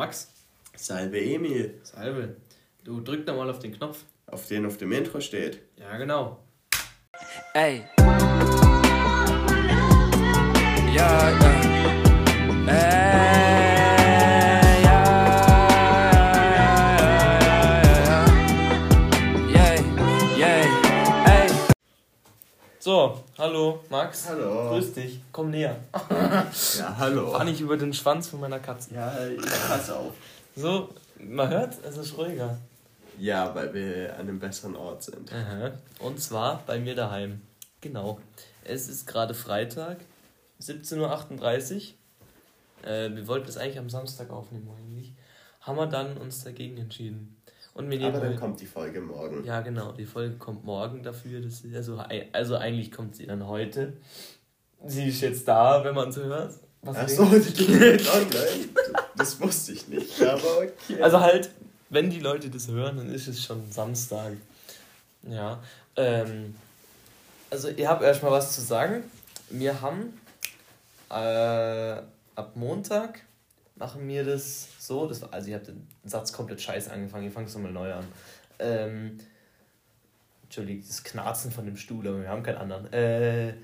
Max. Salve Emil. Salve. Du drück da mal auf den Knopf. Auf den auf dem Intro steht. Ja, genau. Ey. Ja, ja. Ey, ja, ja, ja, ja, yeah, ey. So, hallo, Max. Hallo. Grüß dich. Komm näher. Ja, hallo. Fahr nicht über den Schwanz von meiner Katze. Ja, ich pass auf. So, man hört, es ist ruhiger. Ja, weil wir an einem besseren Ort sind. Aha. Und zwar bei mir daheim. Genau. Es ist gerade Freitag, 17.38 Uhr. Äh, wir wollten es eigentlich am Samstag aufnehmen eigentlich. Haben wir dann uns dagegen entschieden. Und nehmen Aber dann kommt die Folge morgen. Ja, genau. Die Folge kommt morgen dafür. Das ist, also, also eigentlich kommt sie dann heute. Sie ist jetzt da, wenn man sie hört. Was Ach so, die geht online. Das wusste ich nicht, aber okay. Also halt, wenn die Leute das hören, dann ist es schon Samstag. Ja. Ähm, also ihr habt erstmal was zu sagen. Wir haben äh, ab Montag machen wir das so, das war, also ihr habt den Satz komplett scheiße angefangen, ihr fangt es nochmal neu an. Ähm, Entschuldigung, das Knarzen von dem Stuhl, aber wir haben keinen anderen. Äh,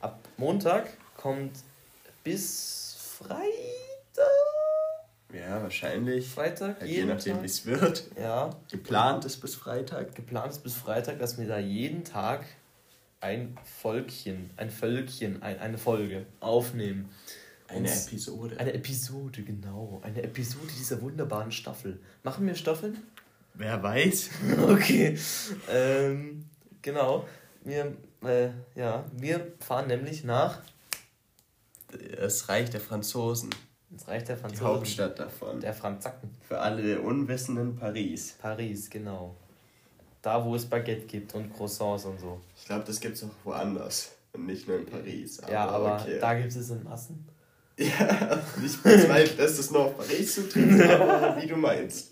ab Montag kommt bis Freitag. Ja, wahrscheinlich. Freitag, Halt je nachdem, wie es wird. Ja, Geplant ist bis Freitag. geplant ist bis Freitag, dass wir da jeden Tag ein Volkchen, ein Völkchen, ein, eine Folge aufnehmen. Eine Episode. Eine Episode, genau. Eine Episode dieser wunderbaren Staffel. Machen wir Staffeln? Wer weiß? okay. Ähm, genau. Wir, äh, ja, wir fahren nämlich nach Das Reich der Franzosen. ins Reich der Die Franzosen. Hauptstadt davon. Der Franzacken. Für alle Unwissenden Paris. Paris, genau. Da, wo es Baguette gibt und Croissants und so. Ich glaube, das gibt es auch woanders. Und nicht nur in Paris. ja, aber okay. da gibt es in Massen. Ja, ich bezweifle, dass das nur auf Paris zutrifft, aber wie du meinst.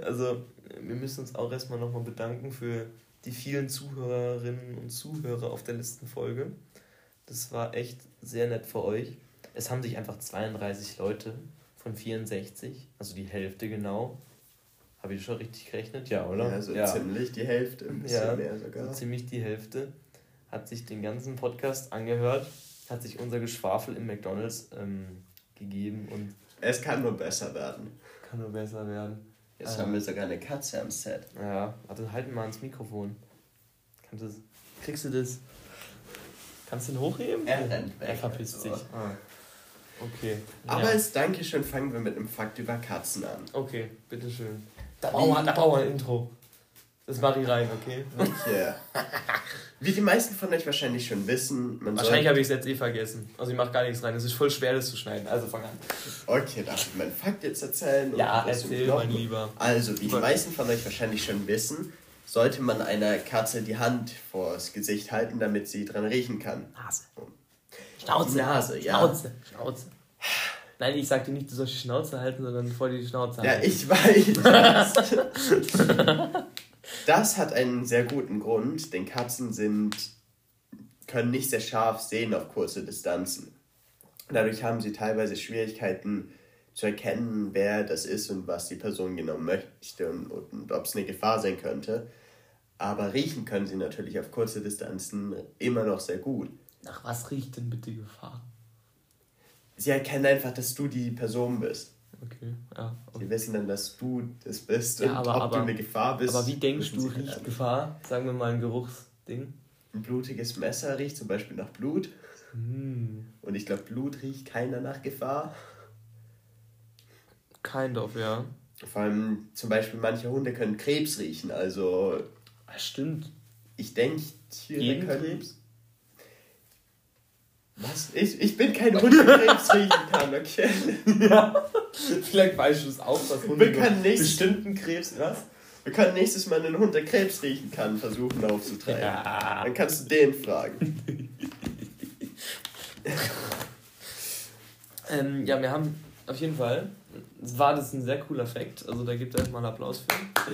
Also, wir müssen uns auch erstmal nochmal bedanken für die vielen Zuhörerinnen und Zuhörer auf der letzten Folge. Das war echt sehr nett für euch. Es haben sich einfach 32 Leute von 64, also die Hälfte genau. Habe ich schon richtig gerechnet? Ja, oder? Ja, so ziemlich die Hälfte, ein bisschen Ja, mehr so sogar. ziemlich die Hälfte hat sich den ganzen Podcast angehört, hat sich unser Geschwafel im McDonalds ähm, gegeben und Es kann nur besser werden. kann nur besser werden. Jetzt Ah. haben wir sogar eine Katze am Set. Ja, warte, halt mal ans Mikrofon. Kannst du das, kriegst du das? Kannst du ihn hochheben? Er rennt weg, Er verpisst also. sich. Ah. Okay. Aber ja. als Dankeschön fangen wir mit einem Fakt über Katzen an. Okay, bitteschön. Da brauchen Das mache ich rein, okay? Yeah. Wie die meisten von euch wahrscheinlich schon wissen, man Wahrscheinlich habe ich es jetzt eh vergessen. Also ich mache gar nichts rein. Es ist voll schwer, das zu schneiden. Also fang an. Okay, darf ich meinen Fakt jetzt erzählen? Ja, erzähl, mein Lieber. Also, wie die meisten von euch wahrscheinlich schon wissen, sollte man einer Katze die Hand vors Gesicht halten, damit sie dran riechen kann. Nase. Schnauze. Nase, ja. Schnauze. Schnauze. Nein, ich sag dir nicht, du sollst die Schnauze halten, sondern vor dir die Schnauze Ja, halten. ich weiß. Das hat einen sehr guten Grund, denn Katzen sind, können nicht sehr scharf sehen auf kurze Distanzen. Dadurch haben sie teilweise Schwierigkeiten zu erkennen, wer das ist und was die Person genau möchte und, und ob es eine Gefahr sein könnte. Aber riechen können sie natürlich auf kurze Distanzen immer noch sehr gut. Nach was riecht denn bitte Gefahr? Sie erkennen einfach, dass du die Person bist. Okay, ja. Sie wissen dann, dass du das bist Ja, und aber- ob aber- du eine Gefahr bist. Aber wie denkst du, sie halt riecht nicht. Gefahr? Sagen wir mal ein Geruchsding. Ein blutiges Messer riecht zum Beispiel nach Blut. Hm. Und ich glaube, Blut riecht keiner nach Gefahr. Kind of, ja. Vor allem zum Beispiel manche Hunde können Krebs riechen. Also Ah, stimmt. ich denke, Tiere können... Krebs? Was? Ich, ich bin kein Hund, der Krebs riechen kann, okay? Ja. Vielleicht weißt du es auch, dass Hunde Wir können nicht- bestimmten Krebs... Was? Wir können nächstes Mal einen Hund, der Krebs riechen kann, versuchen aufzutreiben. Ja. Dann kannst du den fragen. Ähm, ja, wir haben auf jeden Fall... War das ein sehr cooler Fact. Also da gibt es erstmal einen Applaus für.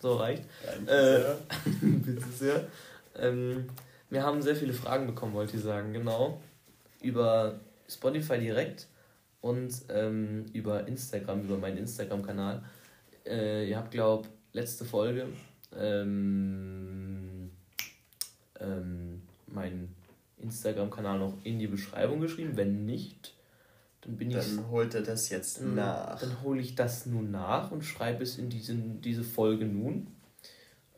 So reicht. Äh, Bitte sehr. Ähm, wir haben sehr viele Fragen bekommen, wollte ich sagen, genau. Über Spotify direkt und ähm, über Instagram, über meinen Instagram-Kanal. Äh, ihr habt, glaube letzte Folge ähm, ähm, meinen Instagram-Kanal noch in die Beschreibung geschrieben. Wenn nicht, dann bin ich. Dann holt er das jetzt dann, nach. Dann hole ich das nun nach und schreibe es in diesen, diese Folge nun.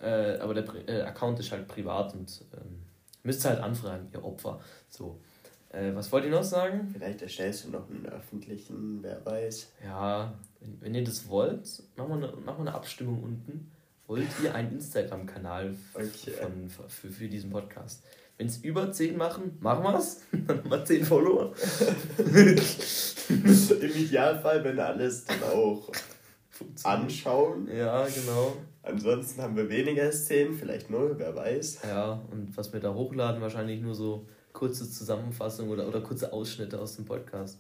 Äh, aber der äh, Account ist halt privat und ähm, müsst ihr halt anfragen, ihr Opfer. So. Äh, was wollt ihr noch sagen? Vielleicht erstellst du noch einen öffentlichen, wer weiß. Ja, wenn, wenn ihr das wollt, machen wir, eine, machen wir eine Abstimmung unten. Wollt ihr einen Instagram-Kanal Okay. von, für, für diesen Podcast? Wenn es über 10 machen, machen wir es. Dann haben wir 10 Follower. Im Idealfall, wenn alles dann auch anschauen. Ja, genau. Ansonsten haben wir weniger als 10, vielleicht null, wer weiß. Ja, und was wir da hochladen, wahrscheinlich nur so kurze Zusammenfassungen oder, oder kurze Ausschnitte aus dem Podcast.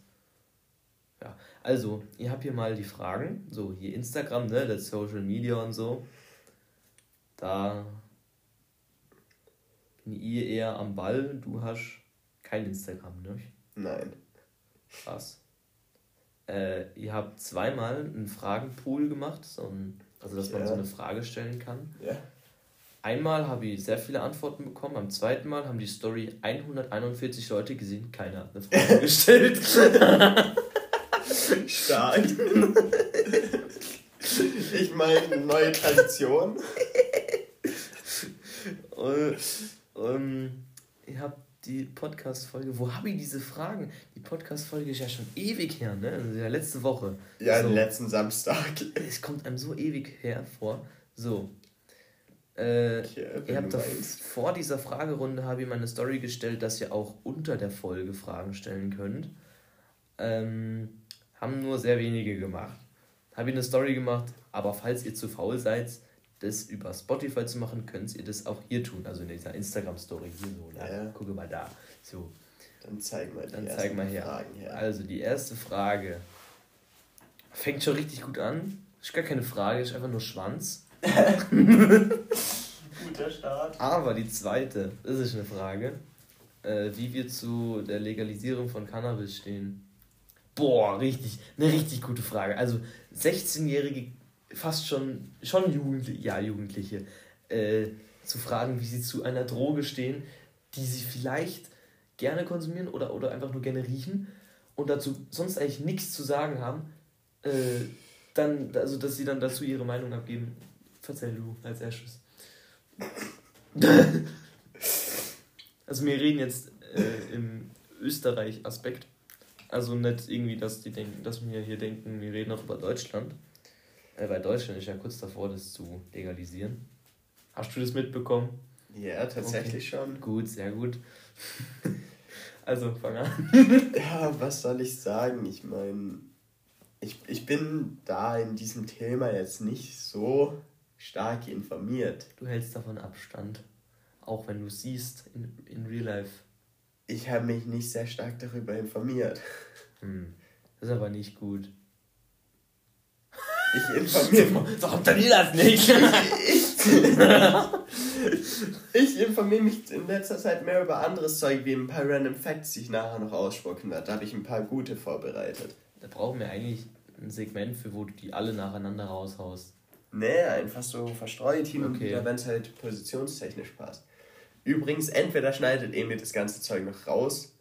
Ja, also, ihr habt hier mal die Fragen. So, hier Instagram, ne, das Social Media und so. Da bin ich eher am Ball. Du hast kein Instagram, ne? Nein. Krass. Äh, ihr habt zweimal einen Fragenpool gemacht, so ein, also dass man Ja. so eine Frage stellen kann. Ja. Einmal habe ich sehr viele Antworten bekommen, beim zweiten Mal haben die Story 141 Leute gesehen, keiner hat eine Frage gestellt. Stark. ich meine, neue Tradition. Und, ähm, ihr habt die Podcast-Folge, wo habe ich diese Fragen? Die Podcast-Folge ist ja schon ewig her, ne? Also ja letzte Woche. Ja, so. letzten Samstag. Es kommt einem so ewig hervor. So. Äh, ihr habt vor dieser Fragerunde habe ich meine Story gestellt, dass ihr auch unter der Folge Fragen stellen könnt. Ähm, haben nur sehr wenige gemacht. Habe ich eine Story gemacht, aber falls ihr zu faul seid, das über Spotify zu machen, könnt ihr das auch hier tun. Also in dieser Instagram-Story hier so. Ne? Ja. Gucke mal da. So, Dann zeig mal die dann zeig mal her. Fragen her. Also die erste Frage fängt schon richtig gut an. Ist gar keine Frage, ist einfach nur Schwanz. Guter Start. Aber die zweite, das ist eine Frage, äh, wie wir zu der Legalisierung von Cannabis stehen. Boah, richtig, eine richtig gute Frage. Also 16-Jährige, fast schon, schon Jugendliche, ja, Jugendliche, äh, zu fragen, wie sie zu einer Droge stehen, die sie vielleicht gerne konsumieren oder, oder einfach nur gerne riechen und dazu sonst eigentlich nichts zu sagen haben, äh, dann, also dass sie dann dazu ihre Meinung abgeben. Verzeih du als erstes. Also wir reden jetzt äh, im Österreich-Aspekt. Also nicht irgendwie, dass die denken, dass wir hier denken, wir reden auch über Deutschland. Äh, weil Deutschland ist ja kurz davor, das zu legalisieren. Hast du das mitbekommen? Ja, tatsächlich schon. Gut, sehr gut. Also, fang an. Ja, was soll ich sagen? Ich meine, ich, ich bin da in diesem Thema jetzt nicht so stark informiert. Du hältst davon Abstand. Auch wenn du es siehst in, in Real Life. Ich habe mich nicht sehr stark darüber informiert. Hm. Das ist aber nicht gut. Ich informiere So habt ihr das nicht. ich informiere mich in letzter Zeit mehr über anderes Zeug, wie ein paar Random Facts, die ich nachher noch ausspucken werde. Da habe ich ein paar gute vorbereitet. Da brauchen wir eigentlich ein Segment für, wo du die alle nacheinander raushaust. Nee, einfach so verstreut hin und Okay. wieder, wenn es halt positionstechnisch passt. Übrigens, entweder schneidet Emil das ganze Zeug noch raus,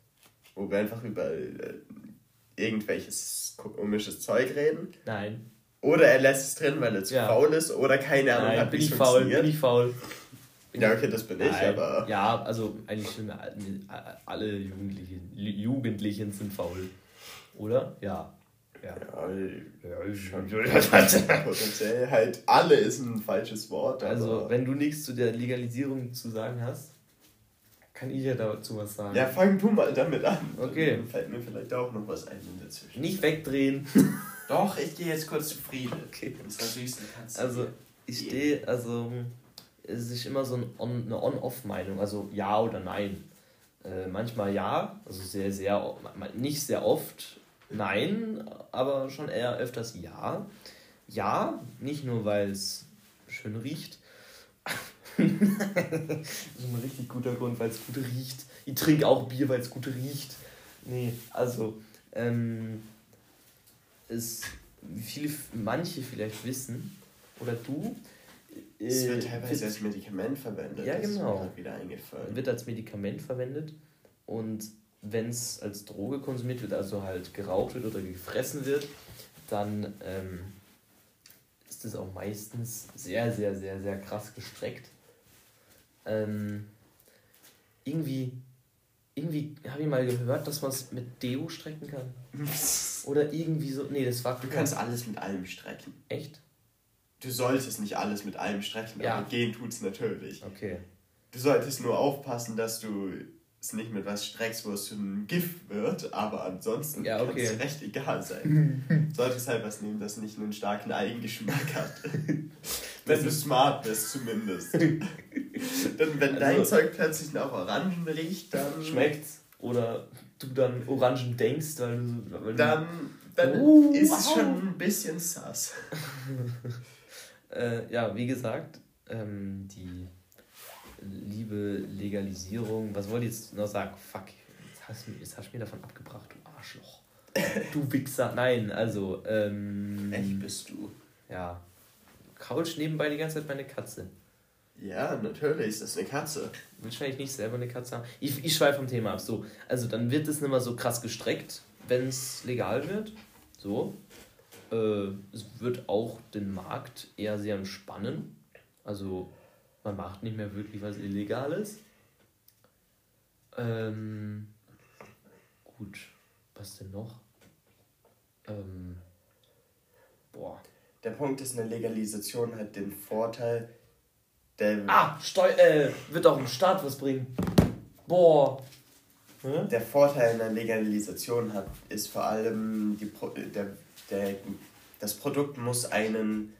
wo wir einfach über äh, irgendwelches komisches Zeug reden, Nein. oder er lässt es drin, weil er zu Ja. faul ist, oder keine Ahnung Nein, hat, bin ich faul, bin ich faul. Ja, okay, das bin ich, Nein. aber Ja, also eigentlich sind wir alle, alle Jugendlichen, Jugendlichen sind faul. Oder? Ja. Ja. ja, schon potenziell halt alle ist ein falsches Wort. Also, wenn du nichts zu der Legalisierung zu sagen hast, kann ich ja dazu was sagen. ja, fang du mal damit an. Okay. Dann fällt mir vielleicht auch noch was ein in dazwischen. Nicht wegdrehen. Doch, ich gehe jetzt kurz zu Friede. Okay. Unserer süßen Katze. Also, ich stehe, also, es ist immer so ein On, eine On-Off-Meinung, also ja oder nein. Äh, manchmal ja, also sehr, sehr, nicht sehr oft nein, aber schon eher öfters ja. Ja, nicht nur weil es schön riecht. das ist ein richtig guter Grund, weil es gut riecht. Ich trinke auch Bier, weil es gut riecht. Nee, also, ähm, es, wie viele, manche vielleicht wissen, oder du, Es äh, wird teilweise als Medikament verwendet. Ja, das ist mir genau. grad wieder eingefallen. wird als Medikament verwendet und wenn es als Droge konsumiert wird, also halt geraucht wird oder gefressen wird, dann ähm, ist es auch meistens sehr, sehr, sehr, sehr krass gestreckt. Ähm, irgendwie irgendwie habe ich mal gehört, dass man es mit Deo strecken kann. Oder irgendwie so. Nee, das war Du kannst alles mit allem strecken. Echt? Du solltest nicht alles mit allem strecken, Ja. aber gehen tut's natürlich. Okay. Du solltest nur aufpassen, dass du es nicht mit was streckst, wo es zu einem Gift wird, aber ansonsten Ja, kann okay. es recht egal sein. solltest halt was nehmen, das nicht einen starken Eigengeschmack hat. wenn du smart bist zumindest. Dann, wenn dein Also- Zeug plötzlich nach Orangen riecht, dann... Schmeckt's? Oder du dann Orangen denkst, weil du. Weil du Dann, dann Uh, ist es wow. schon ein bisschen sass. Äh, ja, wie gesagt, ähm, die liebe Legalisierung, was wollte ich jetzt noch sagen? Fuck, jetzt hast, du- jetzt hast du mir davon abgebracht, du Arschloch. Du Wichser. Nein, also, ähm, Echt bist du. ja. Couch nebenbei die ganze Zeit meine Katze. Ja, natürlich ist das eine Katze. Eigentlich nicht selber eine Katze haben? Ich, ich schweife vom Thema ab. So, also dann wird es nicht mehr so krass gestreckt, wenn es legal wird. So. Äh, es wird auch den Markt eher sehr entspannen. Also man macht nicht mehr wirklich was Illegales. Ähm, gut, was denn noch? Ähm, boah. Der Punkt ist, eine Legalisation hat den Vorteil, der, Ah, Steu äh, wird auch im Staat was bringen. Boah. Hä? der Vorteil einer Legalisation hat, ist vor allem, die Pro, der, der, das Produkt muss einen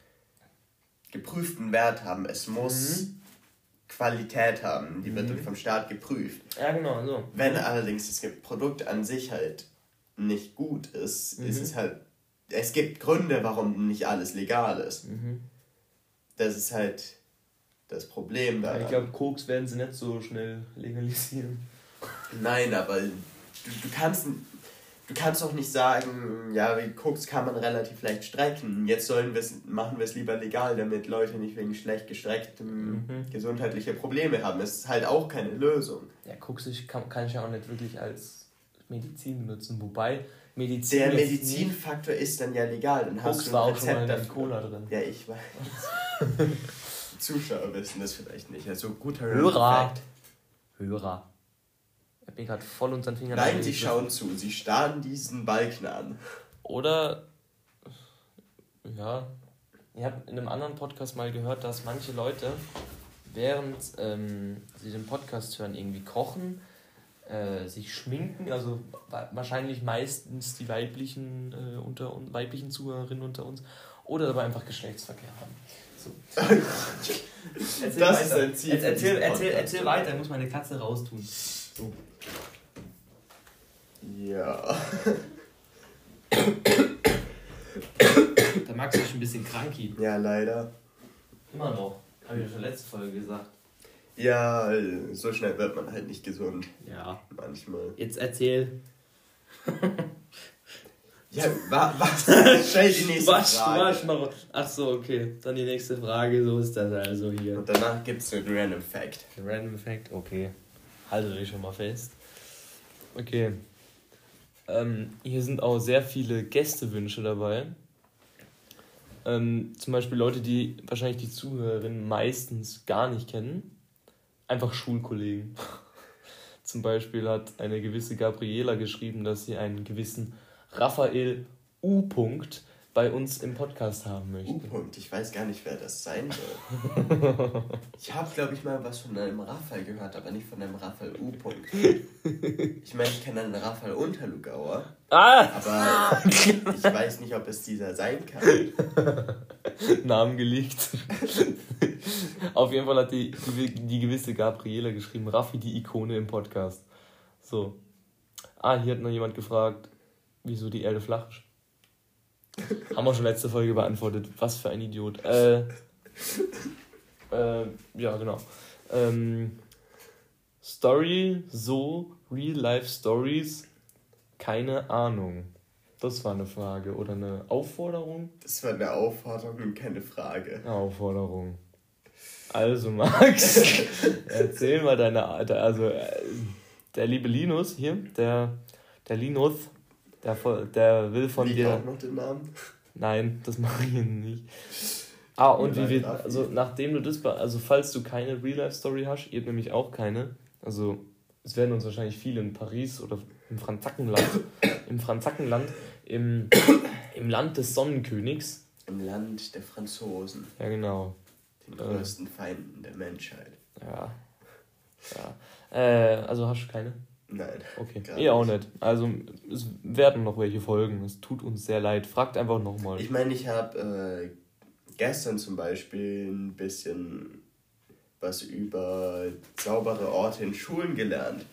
geprüften Wert haben. Es muss Qualität haben. Die wird Mhm. vom Staat geprüft. Ja, genau, so. Wenn allerdings das Produkt an sich halt nicht gut ist, ist Mhm. es halt. Es gibt Gründe, warum nicht alles legal ist. Mhm. Das ist halt das Problem da. Ich glaube, Koks werden sie nicht so schnell legalisieren. Nein, aber du, du kannst. Du kannst auch nicht sagen, ja, wie Koks kann man relativ leicht strecken. Jetzt sollen wir's, machen wir es lieber legal, damit Leute nicht wegen schlecht gestrecktem Mhm. gesundheitliche Probleme haben. Es ist halt auch keine Lösung. Ja, Koks kann, kann ich ja auch nicht wirklich als Medizin benutzen. Wobei Medizin. Der Medizinfaktor ist dann ja legal. Dann hast Koks du ein war auch schon mal in. Cola drin. Ja, ich weiß. Zuschauer wissen das vielleicht nicht. Also guter Hörer. Hörer. Er hat mir gerade voll unter den Fingern Nein, sie angegriffen. schauen zu. Sie starren diesen Balken an. Oder. Ja. Ich habe in einem anderen Podcast mal gehört, dass manche Leute, während ähm, sie den Podcast hören, irgendwie kochen, äh, sich schminken, also wa- wahrscheinlich meistens die weiblichen, äh, unter weiblichen Zuhörerinnen unter uns, oder dabei einfach Geschlechtsverkehr haben. So. erzähl Das ist ein Ziel erzähl, erzähl, Podcast. erzähl weiter, ich muss meine Katze raustun. So. Ja. Der Max ist ein bisschen kranki. Ja, leider. Immer noch. Habe ich ja schon letzte Folge gesagt. Ja, so schnell wird man halt nicht gesund. Ja. Manchmal. Jetzt erzähl. Ja, wa was? Stell die nächste Was, Frage. was noch? Ach so, okay. Dann die nächste Frage. So ist das also hier. Und danach gibt's einen Random Fact. Random Fact, okay. Halte dich schon mal fest. Okay. Ähm, hier sind auch sehr viele Gästewünsche dabei. Ähm, zum Beispiel Leute, die wahrscheinlich die Zuhörerinnen meistens gar nicht kennen. Einfach Schulkollegen. zum Beispiel hat eine gewisse Gabriela geschrieben, dass sie einen gewissen Raphael U. -Punkt bei uns im Podcast haben möchte. U-Punkt. Ich weiß gar nicht, wer das sein soll. Ich habe, glaube ich, mal was von einem Raphael gehört, aber nicht von einem Raphael U-Punkt. Ich meine, ich kenne einen Raphael Unterlugauer, Ah! aber ich weiß nicht, ob es dieser sein kann. Namen geleakt. Auf jeden Fall hat die, die, die gewisse Gabriela geschrieben, Raffi die Ikone im Podcast. So. Ah, hier hat noch jemand gefragt, wieso die Erde flach ist. Haben wir schon letzte Folge beantwortet. Was für ein Idiot. Äh, äh, ja, genau. Ähm, Story, so, Real Life Stories keine Ahnung. Das war eine Frage oder eine Aufforderung? Das war eine Aufforderung und keine Frage. Eine Aufforderung. Also Max, erzähl mal deine, also äh, der liebe Linus hier, der, der Linus, der, der will von Liegt dir. auch noch den Namen? Nein, das mache ich nicht. Ah, und wie wir, also nachdem du das, also falls du keine Real-Life-Story hast, ihr habt nämlich auch keine, also es werden uns wahrscheinlich viele in Paris oder im Franzackenland, im Franzackenland, im, im Land des Sonnenkönigs, Im Land der Franzosen, ja genau, den größten Feinden der Menschheit. ja, ja, äh, also hast du keine? Nein. Okay, ihr auch nicht. Also es werden noch welche folgen, es tut uns sehr leid, fragt einfach nochmal. Ich meine, ich habe äh, gestern zum Beispiel ein bisschen was über saubere Orte in Schulen gelernt.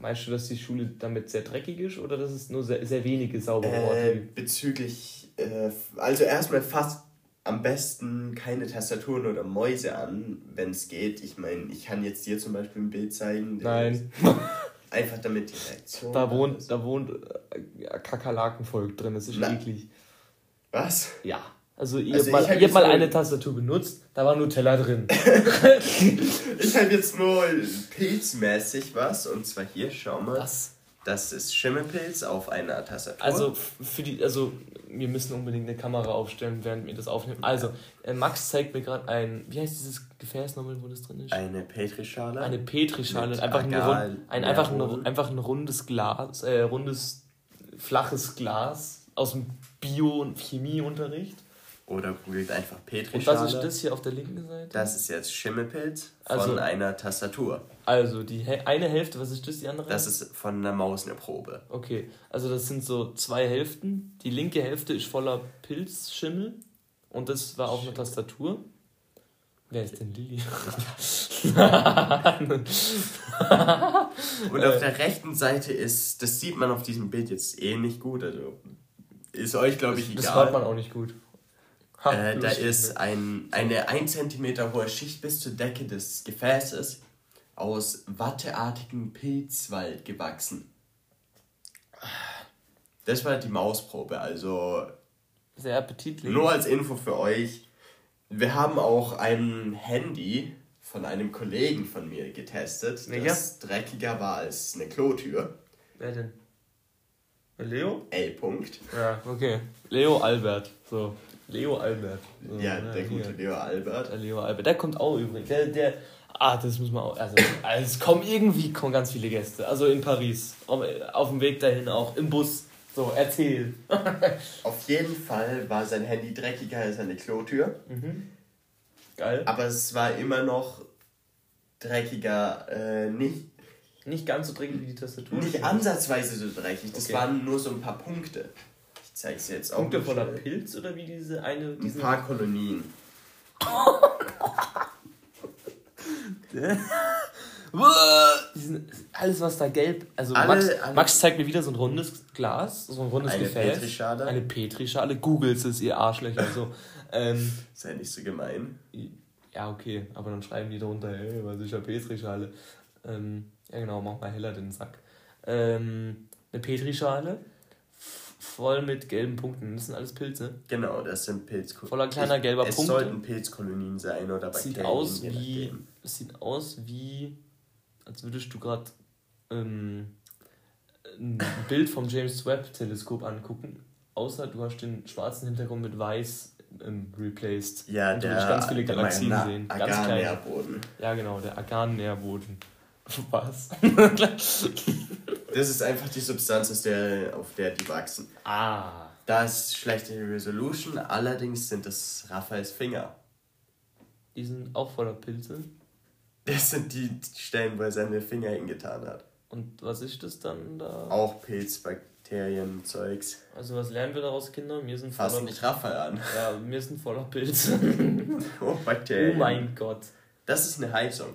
Meinst du, dass die Schule damit sehr dreckig ist oder dass es nur sehr, sehr wenige saubere Orte Äh, gibt? bezüglich, äh, also erstmal fast am besten keine Tastaturen oder Mäuse an, wenn es geht. Ich meine, ich kann jetzt dir zum Beispiel ein Bild zeigen. Nein, Einfach damit die Reaktion. da wohnt, ist. da wohnt äh, Kakerlakenvolk drin, das ist Na. eklig. Was? Ja. Also ihr Also habt mal, ich hab mal eine Tastatur benutzt, da war Nutella drin. Ich habe jetzt nur pilzmäßig was und zwar hier, schau mal. Was? Das ist Schimmelpilz auf einer Tastatur. Also für die, also wir müssen unbedingt eine Kamera aufstellen, während wir das aufnehmen. Also, äh, Max zeigt mir gerade ein, wie heißt dieses Gefäß nochmal, wo das drin ist? eine Petrischale. Eine Petrischale, einfach, ein, Agar- rund, ein, einfach, ein, einfach ein rundes Glas, äh, rundes, flaches Glas aus dem Bio- und Chemieunterricht. Oder googelt einfach Und Petrischale. was ist das hier auf der linken Seite? Das ist jetzt Schimmelpilz von Also- einer Tastatur. Also, die eine Hälfte, was ist das, die andere? Das ist von einer Maus eine Probe. Okay, also das sind so zwei Hälften. Die linke Hälfte ist voller Pilzschimmel und das war auf einer Tastatur. Wer ist denn Lilly? Und auf der rechten Seite ist, das sieht man auf diesem Bild jetzt eh nicht gut, also ist euch glaube ich das egal. hört man auch nicht gut. Ha, Äh, da ist ein, eine 1 cm hohe Schicht bis zur Decke des Gefäßes aus watteartigem Pilzwald gewachsen. Das war die Mausprobe, also Sehr appetitlich. nur als Info für euch. Wir haben auch ein Handy von einem Kollegen von mir getestet, Welcher? das dreckiger war als eine Klotür. Wer denn? Leo? L. -Punkt. Ja, okay. Leo Albert. So. Leo Albert. So, Ja, der gute. Leo Albert. Der Leo Albert. Der kommt auch übrigens. Der, der, ah, das muss man auch. Also, also, es kommen irgendwie kommen ganz viele Gäste. Also in Paris. Auf, auf dem Weg dahin auch. Im Bus. So, erzähl. Auf jeden Fall war sein Handy dreckiger als eine Klotür, Geil. aber es war immer noch dreckiger, äh, nicht, Nicht ganz so dringend wie die Tastatur. nicht ansatzweise so dreckig. Das Okay. waren nur so ein paar Punkte. Ich zeig's dir jetzt auch. Punkte mal voller. Pilz oder wie diese eine. Ein Diese, paar Kolonien. alles, was da gelb. Also Alle- Max, alle- Max zeigt mir wieder so ein rundes Glas, so ein rundes Eine Gefäß. Petrischale. Eine Petrischale. Googles es, ihr Arschlöcher. So. ähm, Sei nicht so gemein. ja, okay, aber dann schreiben die drunter, hey, was ist eine Petrischale? Ähm, ja, genau, mach mal heller den Sack. Ähm, eine Petrischale voll mit gelben Punkten. Das sind alles Pilze. Genau, das sind Pilzkolonien. Voller kleiner gelber es Punkte. sollten Pilzkolonien sein oder Bakterien. Sieht aus wie. Es sieht aus wie. Als würdest du gerade ähm, ein Bild vom James Webb Teleskop angucken. Außer du hast den schwarzen Hintergrund mit weiß ähm, replaced. Ja, Und du der würdest ganz viele Galaxien sehen. Ganz. Agar-Nährboden. Ja, genau, der Agan-Nährboden. Was? Das ist einfach die Substanz, aus der, auf der die wachsen. ah. Da ist schlechte Resolution, allerdings sind das Raphaels Finger. Die sind auch voller Pilze. Das sind die Stellen, wo er seine Finger hingetan hat. Und was ist das dann da? Auch Pilz, Bakterien, Zeugs. Also was lernen wir daraus, Kinder? Wir sind Fass voller, nicht Raphael an. ja, wir sind voller Pilze. Oh, oh Bakterien. mein Gott. Das ist eine Heizung.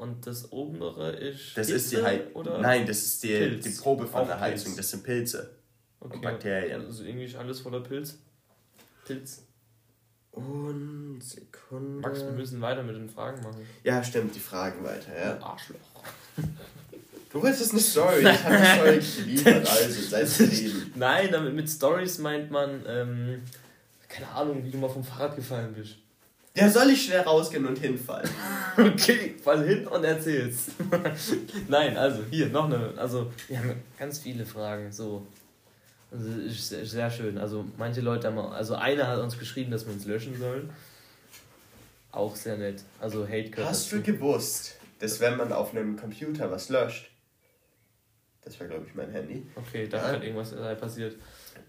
Und das obere ist Das ist die Hitze, Heizung. oder? Nein, das ist die, Pilz. die Probe von Auch der Heizung. Pilz. Das sind Pilze. okay. und Bakterien. Also irgendwie ist alles voller Pilz. Pilz. Und Sekunde. Max, wir müssen weiter mit den Fragen machen. Ja, stimmt, die Fragen weiter, ja. Arschloch. Du wolltest eine Story. Ich habe eine Story geliefert, also sei zufrieden. Nein, damit mit Stories meint man, ähm, keine Ahnung, wie du mal vom Fahrrad gefallen bist. Ja, soll ich schnell rausgehen und hinfallen? Okay, fall hin und erzähl's. Nein, also hier noch eine. Also wir haben ganz viele Fragen. So, also ist sehr, sehr schön. Also manche Leute haben, auch- also einer hat uns geschrieben, dass wir uns löschen sollen. Auch sehr nett. Also Hate Hast du gewusst, dass wenn man auf einem Computer was löscht, das war glaube ich mein Handy, Okay, da Ja. hat irgendwas passiert.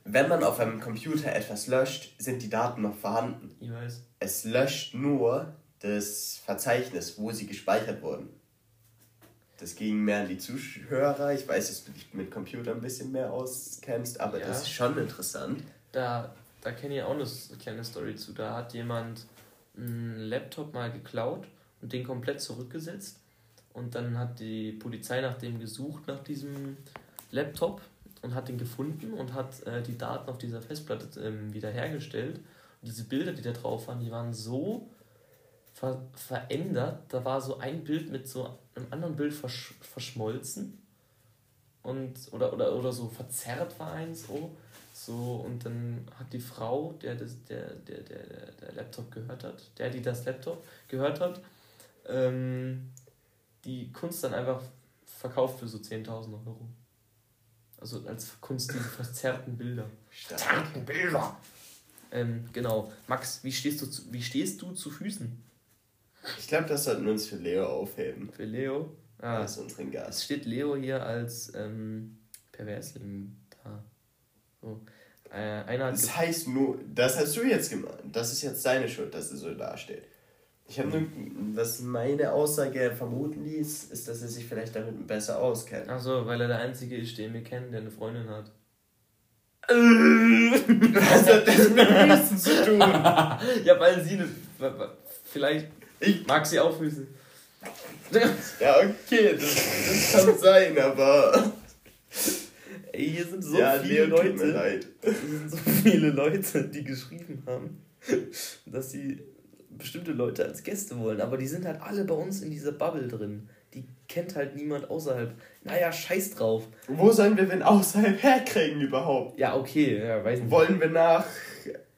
wenn man auf einem Computer etwas löscht, sind die Daten noch vorhanden. Ich weiß. Es löscht nur das Verzeichnis, wo sie gespeichert wurden. Das ging mehr an die Zuhörer. Ich weiß, dass du dich mit Computern ein bisschen mehr auskennst, aber Ja. das ist schon interessant. Da, da kenne ich auch eine kleine Story zu. Da hat jemand einen Laptop mal geklaut und den komplett zurückgesetzt. Und dann hat die Polizei nach dem gesucht, nach diesem Laptop und hat den gefunden und hat äh, die Daten auf dieser Festplatte ähm, wiederhergestellt. Diese Bilder, die da drauf waren, die waren so ver verändert. Da war so ein Bild mit so einem anderen Bild versch verschmolzen. Und, oder, oder, oder so verzerrt war eins so. So, und dann hat die Frau, der, das, der, der, der, der, Laptop gehört hat, der, die das Laptop gehört hat, ähm, die Kunst dann einfach verkauft für so 10.000 Euro. Also als Kunst diese verzerrten Bilder. Stark. Bilder! Ähm, genau. Max, wie stehst du zu, wie stehst du zu Füßen? Ich glaube, das sollten wir uns für Leo aufheben. Für Leo? Ah, Als unseren es Gast. steht Leo hier als ähm, Perversling da. So. Äh, einer Das heißt nur, das hast du jetzt gemeint. Das ist jetzt deine Schuld, dass er so dasteht. Ich habe nur, was meine Aussage vermuten ließ, ist, dass er sich vielleicht damit besser auskennt. Ach so, weil er der Einzige ist, den wir kennen, der eine Freundin hat. Was hat das mit Füßen zu tun? ja, weil sie eine. Vielleicht Ich, mag sie auch Füße. ja, okay, das, das kann sein, aber. Ey, hier sind so ja, viele Leo, tut mir Leute. leid. Hier sind so viele Leute, die geschrieben haben, dass sie bestimmte Leute als Gäste wollen. Aber die sind halt alle bei uns in dieser Bubble drin. Die kennt halt niemand außerhalb. Naja, scheiß drauf. Wo sollen wir denn außerhalb herkriegen überhaupt? Ja, okay, ja, weiß nicht. Wollen wir nach.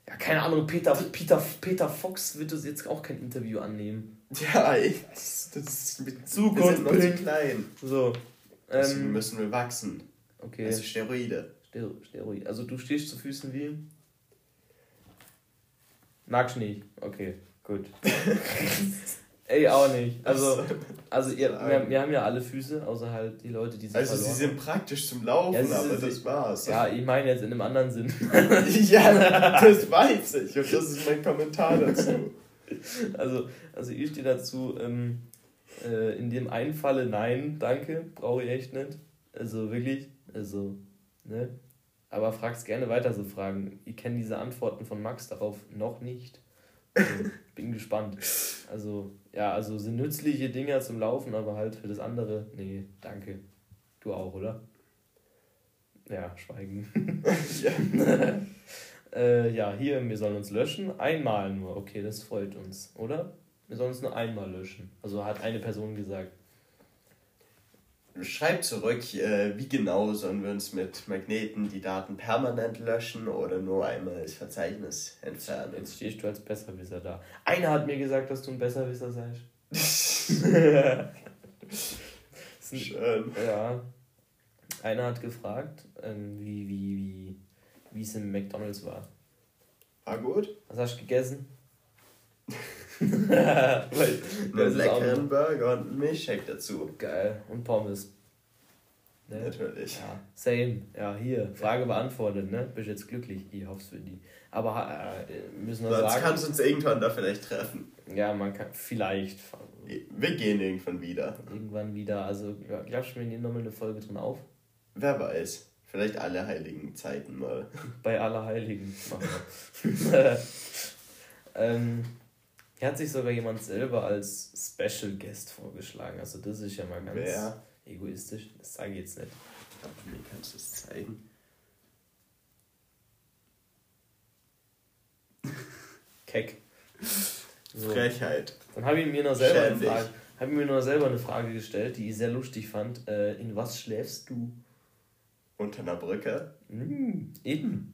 Ja, keine Ahnung, Peter, Peter, Peter Fox wird uns jetzt auch kein Interview annehmen. Ja, ich, das, ist mit Zu wir sind noch zu klein. So. Deswegen Ähm, müssen wir wachsen. okay. Also Steroide. Stero- Steroid. Also du stehst zu Füßen wie? Magst nicht. Okay, gut. Ey, auch nicht. Also, also ihr, wir, wir haben ja alle Füße, außer halt die Leute, die sich Also sie verloren sind praktisch zum Laufen, Ja, sie aber sind- das war's. Ja, ich meine jetzt in einem anderen Sinn. ja, das weiß ich. Und das ist mein Kommentar dazu. Also, also ich stehe dazu, ähm, äh, in dem einen Falle nein, danke, brauche ich echt nicht. Also wirklich, also, ne? Aber fragst gerne weiter so Fragen. Ich kenne diese Antworten von Max darauf noch nicht. Also, bin gespannt. Also, ja, also sind nützliche Dinger zum Laufen, aber halt für das andere, nee, danke. Du auch, oder? Ja, schweigen. Ja. Äh, ja, hier, wir sollen uns löschen. Einmal nur. Okay, das freut uns, oder? Wir sollen uns nur einmal löschen. Also hat eine Person gesagt. Schreibt zurück, äh, wie genau sollen wir uns mit Magneten die Daten permanent löschen oder nur einmal das Verzeichnis entfernen. Jetzt stehst du als Besserwisser da. Einer hat mir gesagt, dass du ein Besserwisser seist. Schön. ja. Einer hat gefragt, ähm, wie, wie, wie, wie es im McDonalds war. War gut. Was hast du gegessen? Weil, Einen leckeren Burger und einen Milchshake dazu. geil. Und Pommes. Ne? Natürlich. Ja, same. Ja, hier, Frage beantwortet, ne? Bist jetzt glücklich? Ich hoffe für die. Aber äh, müssen wir Sonst sagen. kannst du uns irgendwann da vielleicht treffen. Ja, man kann vielleicht Wir gehen irgendwann wieder. irgendwann wieder. Also, ja, glaubst du, wir nehmen nochmal eine Folge drin auf? Wer weiß. Vielleicht alle heiligen Zeiten mal. Bei Allerheiligen. machen wir. ähm, hier hat sich sogar jemand selber als Special Guest vorgeschlagen. Also, das ist ja mal ganz Wer? egoistisch. Das sage ich jetzt nicht. Ich glaube, mir kannst du es zeigen. Keck. So. Frechheit. Dann habe ich mir noch selber dich. gefragt, habe mir nur selber eine Frage gestellt, die ich sehr lustig fand. Äh, in was schläfst du? Unter einer Brücke? Hm, in.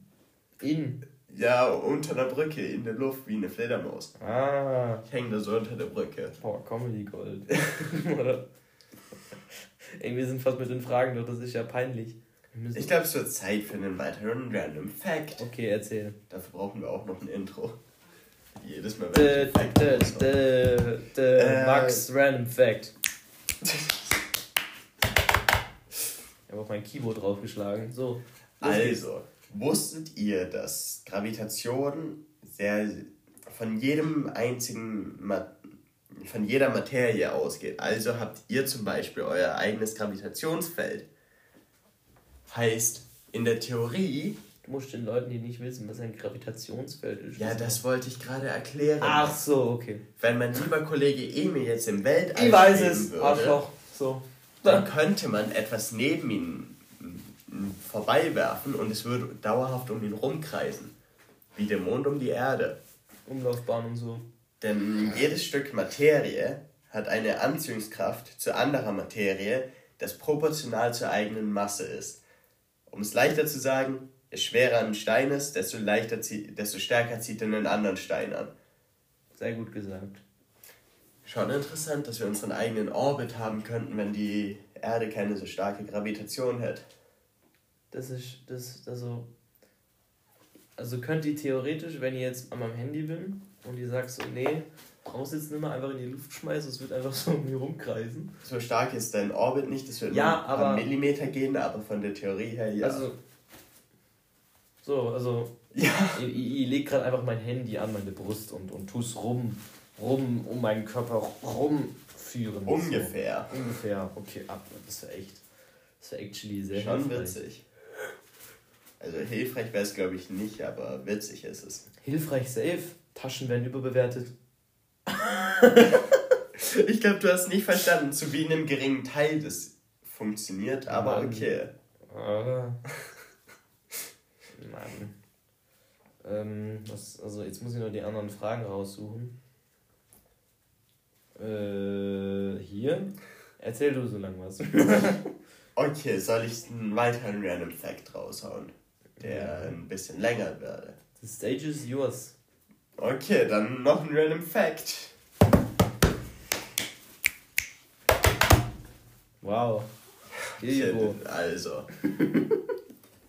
In. Ja, unter einer Brücke, in der Luft, wie eine Fledermaus. Ah. Ich hänge da so unter der Brücke. Boah, Comedy Gold. Oder? Wir sind fast mit den Fragen durch, das ist ja peinlich. Ich glaube, es wird Zeit für einen weiteren Random Fact. Okay, erzähl. Dafür brauchen wir auch noch ein Intro. Jedes Mal, wenn ich Fact raushaue. dä, dä, Äh. Max Random Fact. Ich habe auf mein Keyboard draufgeschlagen. So. los geht's. Wusstet ihr, dass Gravitation sehr von jedem einzigen Ma von jeder Materie ausgeht? Also habt ihr zum Beispiel euer eigenes Gravitationsfeld. Heißt, in der Theorie, Du musst den Leuten, die nicht wissen, was ein Gravitationsfeld ist. ja, das wollte ich gerade erklären. Ach so, okay. Wenn mein lieber Kollege Emil jetzt im Weltall Ich weiß es. würde, Arschloch. So. dann könnte man etwas neben ihn vorbeiwerfen und es würde dauerhaft um ihn rumkreisen. Wie der Mond um die Erde. Umlaufbahn und so. Denn jedes Stück Materie hat eine Anziehungskraft zu anderer Materie, das proportional zur eigenen Masse ist. Um es leichter zu sagen, je schwerer ein Stein ist, desto, leichter zieht, desto stärker zieht er einen anderen Stein an. Sehr gut gesagt. Schon interessant, dass wir unseren eigenen Orbit haben könnten, wenn die Erde keine so starke Gravitation hätte. Das ist, das, also. Also könnt ihr theoretisch, wenn ihr jetzt an meinem Handy bin und ihr sagt so, nee, raus jetzt nicht mehr, einfach in die Luft schmeißen, es wird einfach so um mich rumkreisen. So stark ist dein Orbit nicht, das wird Ja, nur ein paar aber- Millimeter gehen, aber von der Theorie her ja. Also. So, also. ja. Ich, ich, ich leg gerade einfach mein Handy an meine Brust und, und tu's rum, rum um meinen Körper rumführen. Ungefähr. So. Ungefähr, okay, ab. Das wäre echt. Das wäre actually sehr Schon hilfreich. witzig. Also hilfreich wäre es glaube ich nicht, aber witzig ist es. Hilfreich safe. Taschen werden überbewertet. Ich glaube, du hast nicht verstanden, zu wie einem geringen Teil das funktioniert, aber Mann. okay. Ah. Mann. Ähm, was, also jetzt muss ich noch die anderen Fragen raussuchen. Äh, hier. Erzähl du so lang was. Okay, soll ich einen weiteren Random Fact raushauen, der ein bisschen länger werde? The stage is yours. Okay, dann noch ein Random Fact. Wow. Okay, Also,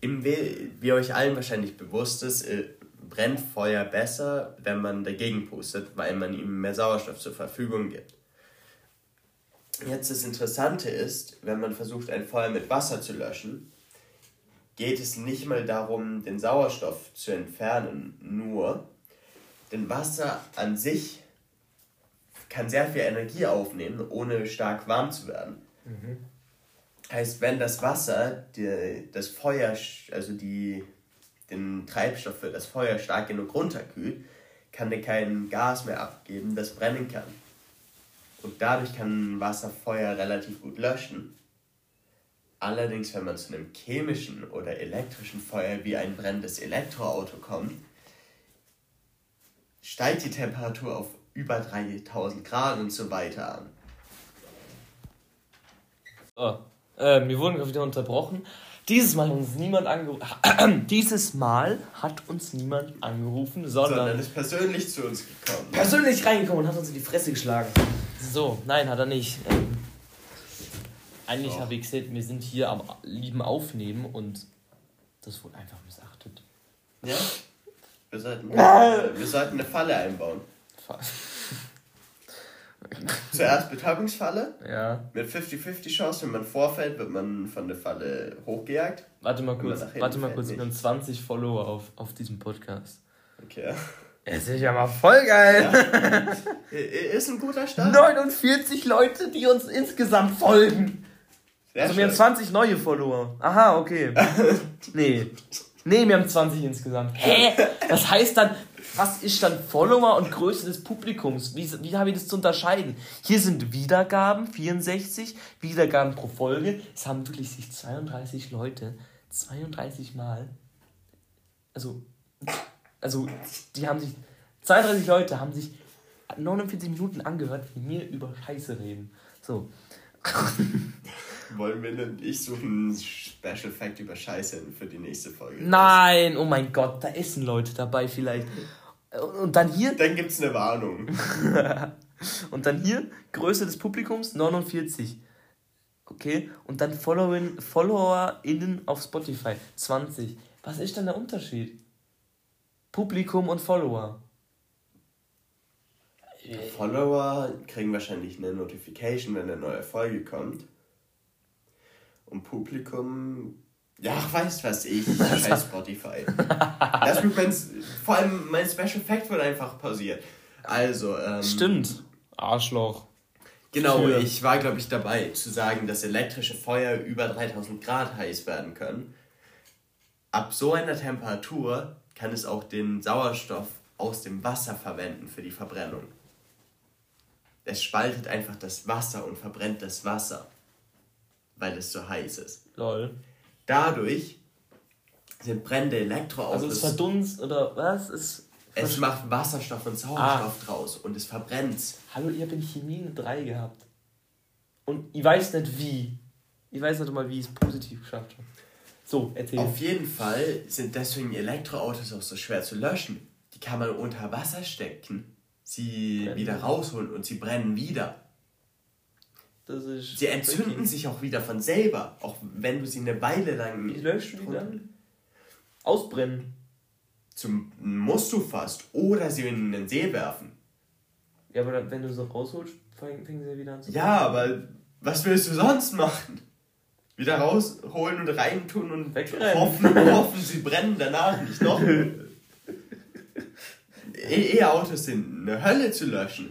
im We wie euch allen wahrscheinlich bewusst ist, äh, brennt Feuer besser, wenn man dagegen pustet, weil man ihm mehr Sauerstoff zur Verfügung gibt. Jetzt das Interessante ist, wenn man versucht, ein Feuer mit Wasser zu löschen, geht es nicht mal darum, den Sauerstoff zu entfernen, nur, denn Wasser an sich kann sehr viel Energie aufnehmen, ohne stark warm zu werden. Heißt, wenn das Wasser die, das Feuer, also die, den Treibstoff für das Feuer stark genug runterkühlt, kann der kein Gas mehr abgeben, das brennen kann. Und dadurch kann Wasser Feuer relativ gut löschen. Allerdings, wenn man zu einem chemischen oder elektrischen Feuer wie ein brennendes Elektroauto kommt, steigt die Temperatur auf über 3000 Grad und so weiter an. Oh, äh, wir wurden gerade wieder unterbrochen. Dieses Mal hat uns niemand angerufen. Dieses Mal hat uns niemand angerufen, sondern, Sondern ist persönlich zu uns gekommen. persönlich reingekommen und hat uns in die Fresse geschlagen. So, nein, hat er nicht. Ähm, eigentlich Doch. habe ich gesagt, wir sind hier am lieben Aufnehmen und das wurde einfach missachtet. Ja? Wir sollten, wir sollten eine Falle einbauen. Zuerst Betäubungsfalle. Ja. Mit 50-50 Chance, wenn man vorfällt, wird man von der Falle hochgejagt. Warte mal kurz, warte mal kurz, wir haben 20 Follower auf, auf diesem Podcast. Okay. Es ist ja mal voll geil. I- Ist ein guter Start. 49 Leute, die uns insgesamt folgen. Sehr Also wir haben schön. 20 neue Follower. Aha, okay. Nee. Nee, wir haben 20 insgesamt. Hä? Das heißt dann, was ist dann Follower und Größe des Publikums? Wie, wie habe ich das zu unterscheiden? Hier sind Wiedergaben, 64 Wiedergaben pro Folge. Es haben wirklich sich 32 Leute 32 Mal. Also, also die haben sich. 32 Leute haben sich hat 49 Minuten angehört, wie wir über Scheiße reden. So. Wollen wir denn ich suche einen Special Fact über Scheiße für die nächste Folge? Nein, oh mein Gott, da essen Leute dabei vielleicht. Und dann hier, Dann gibt's eine Warnung. und dann hier, Größe des Publikums 49. Okay, und dann Followerin, FollowerInnen auf Spotify 20. Was ist denn der Unterschied? Publikum und Follower. Follower kriegen wahrscheinlich eine Notification, wenn eine neue Folge kommt. Und Publikum, ja, weiß was ich, scheiß Spotify. Lass mich mein, vor allem mein Special Fact wird einfach pausiert. Also, ähm, Stimmt. Arschloch. Genau, Für- ich war, glaube ich, dabei zu sagen, dass elektrische Feuer über 3000 Grad heiß werden können. Ab so einer Temperatur kann es auch den Sauerstoff aus dem Wasser verwenden für die Verbrennung. Es spaltet einfach das Wasser und verbrennt das Wasser, weil es so heiß ist. Lol. Dadurch sind brennende Elektroautos. Also es verdunst oder was? Es, es macht Wasserstoff und Sauerstoff draus und es verbrennt's. Hallo, ihr habt in Chemie eine 3 gehabt. Und ich weiß nicht wie. Ich weiß nicht mal, wie ich es positiv geschafft habe. So, erzähl. Auf jeden Fall sind deswegen Elektroautos auch so schwer zu löschen. Die kann man unter Wasser stecken, sie Brennen. wieder rausholen und sie brennen wieder. Das ist Sie entzünden tricky. sich auch wieder von selber, auch wenn du sie eine Weile lang. Wie löschst du die dann? Ausbrennen. Zum, musst du fast. Oder sie in den See werfen. Ja, aber wenn du so rausholst, fängen sie wieder an zu. Ja, aber was willst du sonst machen? Wieder rausholen und reintun und Wegrennen. hoffen, hoffen, sie brennen danach nicht noch. E- E-Autos sind eine Hölle zu löschen.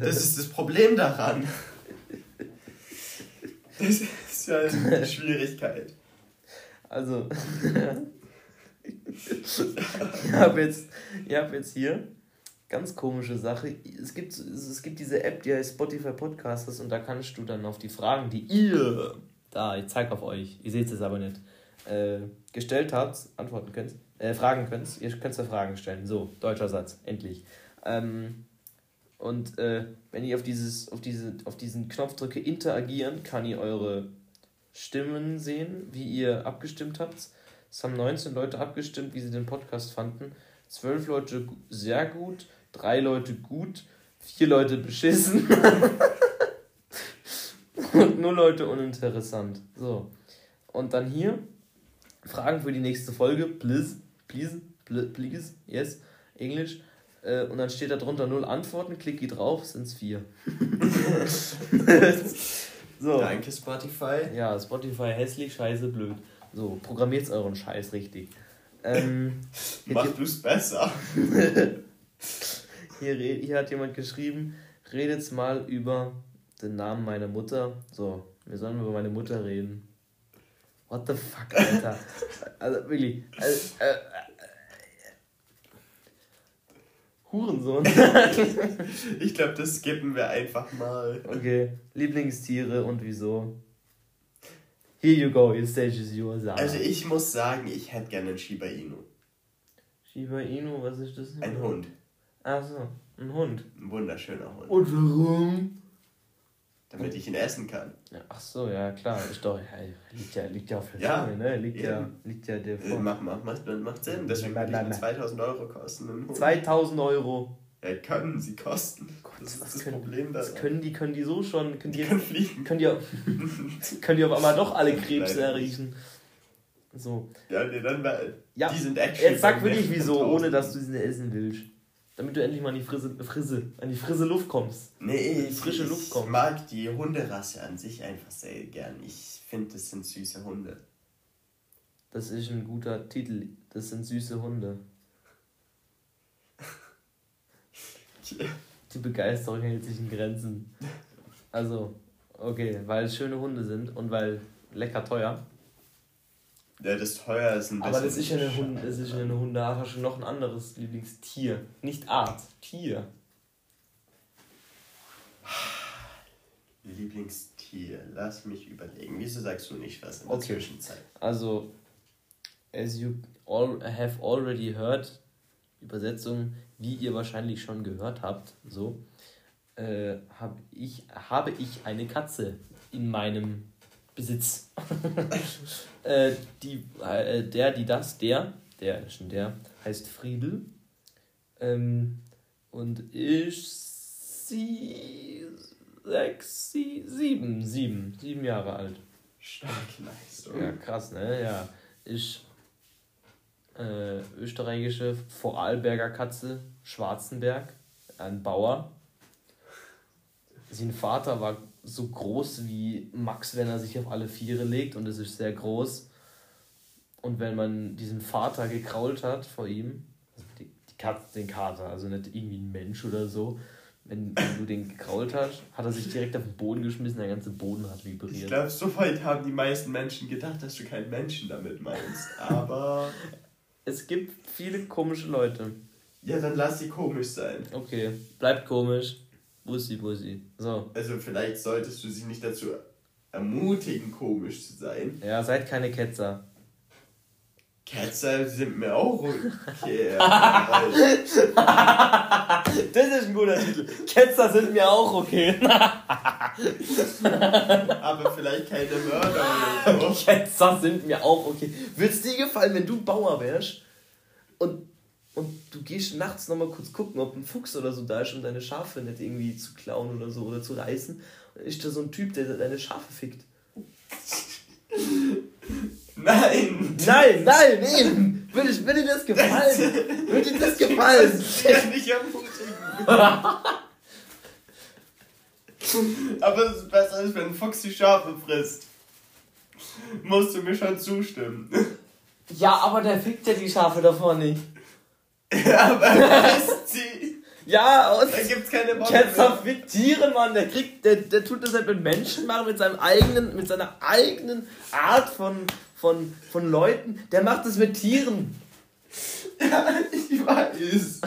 Das ist das Problem daran. Das ist ja eine Schwierigkeit. Also, ich habe jetzt, ich hab jetzt hier ganz komische Sache. Es gibt, es gibt diese App, die heißt Spotify Podcasters und da kannst du dann auf die Fragen, die ihr, da, ich zeig auf euch, ihr seht es aber nicht, äh, gestellt habt, antworten könnt, äh, fragen könnt. Ihr könnt da Fragen stellen. So, deutscher Satz, endlich. Ähm, und äh, wenn ihr auf, dieses, auf, diese, auf diesen Knopf drücke, interagieren, kann ihr eure Stimmen sehen, wie ihr abgestimmt habt. Es haben 19 Leute abgestimmt, wie sie den Podcast fanden. 12 Leute sehr gut, 3 Leute gut, 4 Leute beschissen und 0 Leute uninteressant. So. Und dann hier Fragen für die nächste Folge. Please, please, pl- please, yes, Englisch. Äh, Und dann steht da drunter 0 Antworten, klicke drauf, sind es 4. so. Danke, Spotify. Ja, Spotify hässlich, scheiße, blöd. So, programmiert euren Scheiß richtig. Ähm, Mach du's besser. hier, hier hat jemand geschrieben, redet's mal über den Namen meiner Mutter. So, wir sollen über meine Mutter reden. What the fuck, Alter? also wirklich. Also, äh, äh, Hurensohn. Ich glaube, das skippen wir einfach mal. Okay, Lieblingstiere und wieso? Here you go, your stage is yours. Sarah. Also ich muss sagen, ich hätte gerne einen Shiba Inu. Shiba Inu, was ist das? Ein Hund. Ach so, ein Hund. Ein wunderschöner Hund. Und warum? Damit ich ihn essen kann. Ja, ach so, ja klar, ist doch, ja, liegt ja, liegt ja auf der Ja, Zunge, ne? Liegt ja, eben. liegt ja der Äh, vor. Macht, macht, macht, macht Sinn. Deswegen Nein, nein, nein. 2000 Euro kosten. Einen Hund. 2000 Euro. Ja, können sie kosten. das ist was das können- Problem Das daran. können die, können die so schon, können die, Die können fliegen. können die, auf- können die auf einmal doch alle Krebs erriechen. So. Ja, nee, dann Ja, die sind actually Jetzt sag wirklich wieso, ohne dass du sie essen willst. Damit du endlich mal an die Frisse, Frisse, an die frisse Luft kommst. Nee, ich, frische Luft ich kommen. mag die Hunderasse an sich einfach sehr gern. Ich finde, das sind süße Hunde. Das ist ein guter Titel. Das sind süße Hunde. Die Begeisterung hält sich in Grenzen. Also, okay, weil es schöne Hunde sind und weil lecker teuer. Ja, das teuer ist ein bisschen. Aber das ist ja eine, Hunde, das ist eine Hundeart. Hast du noch ein anderes Lieblingstier? Nicht Art, Tier. Lieblingstier. Lass mich überlegen. Wieso sagst du nicht was in der Okay. Zwischenzeit? Also, as you all have already heard, Übersetzung, wie ihr wahrscheinlich schon gehört habt, so, äh, hab ich, habe ich eine Katze in meinem Besitz. äh, die, äh, der, die, das, der, der ist schon der, heißt Friedel. Ähm, und ist sie sechs, sie, sieben, sieben, sieben Jahre alt. Starke Leistung. Ja, krass, ne? Ja. Ist äh, österreichische Vorarlberger Katze, Schwarzenberg, ein Bauer. Sein Vater war so groß wie Max, wenn er sich auf alle Viere legt und es ist sehr groß. Und wenn man diesen Vater gekrault hat vor ihm, also die, die Katze, den Kater, also nicht irgendwie ein Mensch oder so, wenn, wenn du den gekrault hast, hat er sich direkt auf den Boden geschmissen, der ganze Boden hat Ich vibriert. glaube, so weit haben die meisten Menschen gedacht, dass du keinen Menschen damit meinst. Aber Es gibt viele komische Leute. ja, dann lass sie komisch sein. Okay, bleibt komisch. Bussi, Bussi. So, Also vielleicht solltest du sie nicht dazu ermutigen, komisch zu sein. ja, seid keine Ketzer. Ketzer sind mir auch okay. Das ist ein guter Titel. Ketzer sind mir auch okay. aber vielleicht keine Mörder oder so. Ketzer sind mir auch okay. Würde es dir gefallen, wenn du Bauer wärst und, und du gehst nachts nochmal kurz gucken, ob ein Fuchs oder so da ist, um deine Schafe nicht irgendwie zu klauen oder so oder zu reißen? Und ist da so ein Typ, der deine Schafe fickt? Nein! Nein, nein, eben! Würde, ich- würde dir das gefallen? Würde dir das gefallen? Das kann nicht ermutigen. aber es ist besser, als wenn ein Fuchs die Schafe frisst. Musst du mir schon zustimmen. Ja, aber der fickt ja die Schafe davor nicht. Ja, aber er sie. Ja, und Da gibt's keine Worte Ketzer mehr. fickt Tiere, Mann. Der kriegt, der, der tut das halt mit Menschen machen, mit seinem eigenen, mit seiner eigenen Art von, von, von Leuten. Der macht das mit Tieren. Ja, ich weiß.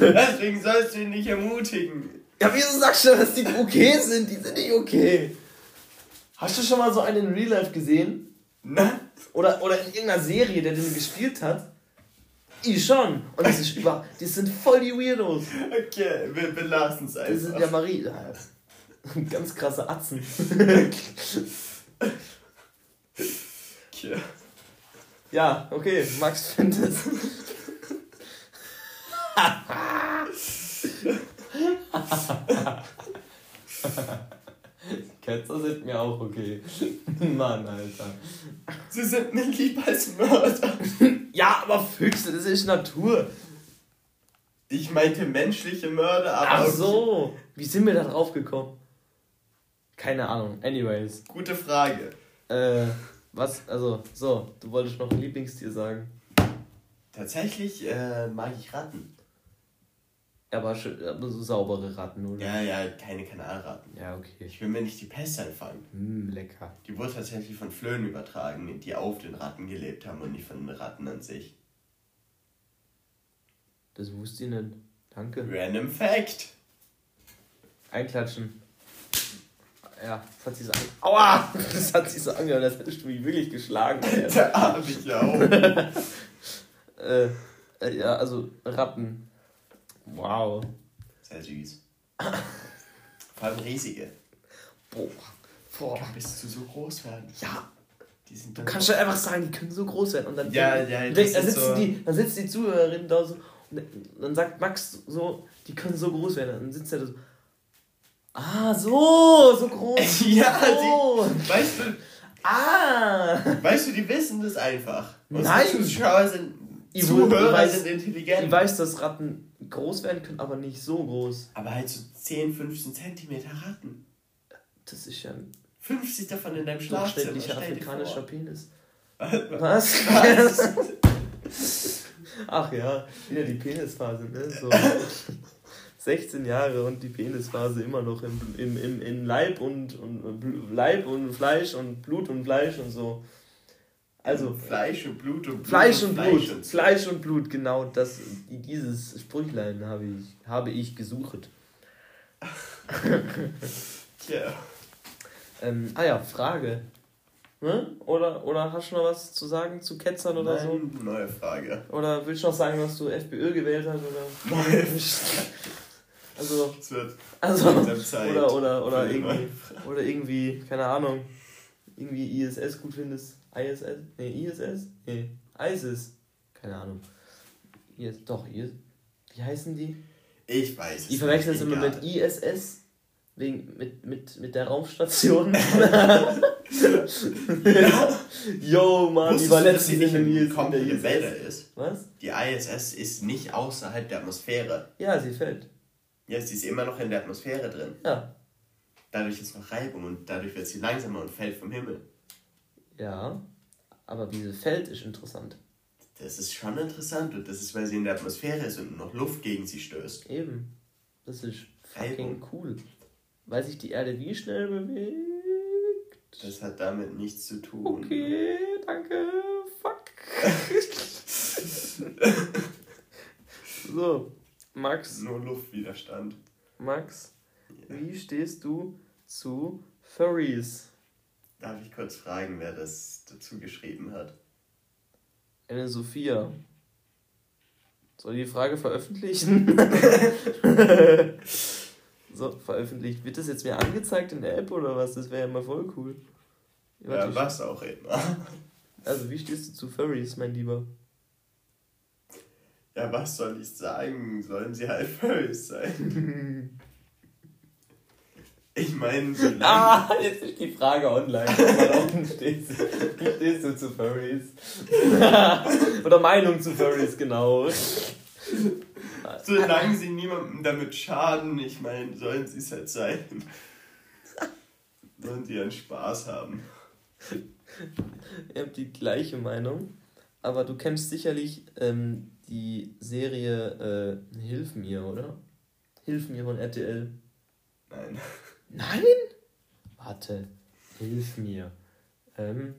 Deswegen sollst du ihn nicht ermutigen. Ja, wieso sagst du, dass die okay sind? Die sind nicht okay. Hast du schon mal so einen in Real Life gesehen? Na? Oder, oder in irgendeiner Serie, der den gespielt hat? Ich schon. Und das ist über. Die sind voll die Weirdos. Okay, wir belassen es Das sind einfach. ja Marie. Ganz krasse Atzen. Okay. Ja, okay, Max findet es. Ketzer sind mir auch okay. Mann, Alter. Sie sind mir lieb als Mörder. Ja, aber Füchse, das ist Natur. Ich meinte menschliche Mörder, aber. Ach so. Wie sind wir da drauf gekommen? Keine Ahnung. Anyways. Gute Frage. Äh, was, also, so, du wolltest noch ein Lieblingstier sagen. Tatsächlich äh, mag ich Ratten. Aber, aber so saubere Ratten, oder? Ja, ja, keine Kanalratten. Ja, okay. Ich will mir nicht die Pest einfangen. Hm, lecker. Die wurde tatsächlich von Flöhen übertragen, die auf den Ratten gelebt haben und nicht von den Ratten an sich. Das wusste ich nicht. Danke. Random Fact. Einklatschen. Ja, das hat sie so an... Aua! Das hat sich so angehört, als hättest du mich wirklich geschlagen. Da hab ich ja auch. äh, äh, ja, also Ratten. Wow. Sehr süß. Vor allem riesige. Boah. Boah. Bis zu so groß werden. Ja, Die sind du kannst ja einfach sagen, die können so groß werden. Und dann, Ja, ja, dann, dann, so- die, dann sitzt die Zuhörerin da so und dann sagt Max so, die können so groß werden. Dann sitzt er da so, ah, so, so groß. Ja, so. Weißt du, Ah. weißt du, die wissen das einfach. Unsere Nein. Zuschauer sind, Zuhörer weiß- sind intelligent. Ich weiß, dass Ratten groß werden können, aber nicht so groß. Aber halt so 10, 15 Zentimeter Ratten. Das ist ja ein 50 davon in deinem Schlafzimmer. Stell afrikanischer. Penis. Was? Was? Ach ja, wieder die Penisphase, ne? So 16 Jahre und die Penisphase immer noch im, im, im, in Leib und, und Leib und Fleisch und Blut und Fleisch und so. Also Fleisch und Blut und Blut Fleisch und Blut, und so. Fleisch und Blut, genau das, dieses Sprüchlein habe ich, habe ich gesucht. Tja. Ähm, ah ja, Frage. Ne? Oder, oder hast du noch was zu sagen zu Ketzern oder so? Nein, neue Frage. Oder willst du noch sagen, dass du FPÖ gewählt hast? Oder? Nein. Also, Es wird also oder, oder, oder, irgendwie, oder irgendwie, keine Ahnung, irgendwie ISS gut findest. ISS? Nee, ISS? Nee, ISIS. Keine Ahnung. IS, doch, IS, wie heißen die? Ich weiß es Die verwechseln es immer mit ISS, wegen, mit, mit, mit der Raumstation. Yo, Mann, die war letztens in nicht ISS. In ISS. Wälder ist? Was? Die ISS ist nicht außerhalb der Atmosphäre. Ja, sie fällt. Ja, sie ist immer noch in der Atmosphäre drin. Ja. Dadurch ist noch Reibung und dadurch wird sie langsamer und fällt vom Himmel. Ja. Aber wie sie fällt, ist interessant. Das ist schon interessant und das ist, weil sie in der Atmosphäre ist und noch Luft gegen sie stößt. Eben. Das ist fucking Reibung. cool. Weil sich die Erde wie schnell bewegt. Das hat damit nichts zu tun. Okay, danke. Fuck. so, Max, Nur Luftwiderstand. Max, wie stehst du zu Furries? Darf ich kurz fragen, wer das dazu geschrieben hat? Eine Sophia. Soll die Frage veröffentlichen? so, veröffentlicht. Wird das jetzt mir angezeigt in der App oder was? Das wäre ja mal voll cool. Warte, Ja, was auch immer. Also, wie stehst du zu Furries, mein Lieber? Ja, was soll ich sagen? Sollen sie halt Furries sein? Ich meine, solange. Ah, jetzt ist die Frage online. Unten steht Wie stehst du zu Furries? Oder Meinung zu Furries, genau. Solange sie niemandem damit schaden, ich meine, sollen sie es halt sein. Sollen sie ihren Spaß haben. Ihr habt die gleiche Meinung. Aber du kennst sicherlich ähm, die Serie äh, Hilf mir, oder? Hilf mir von RTL. Nein. Nein? Warte. Hilf mir. Ähm,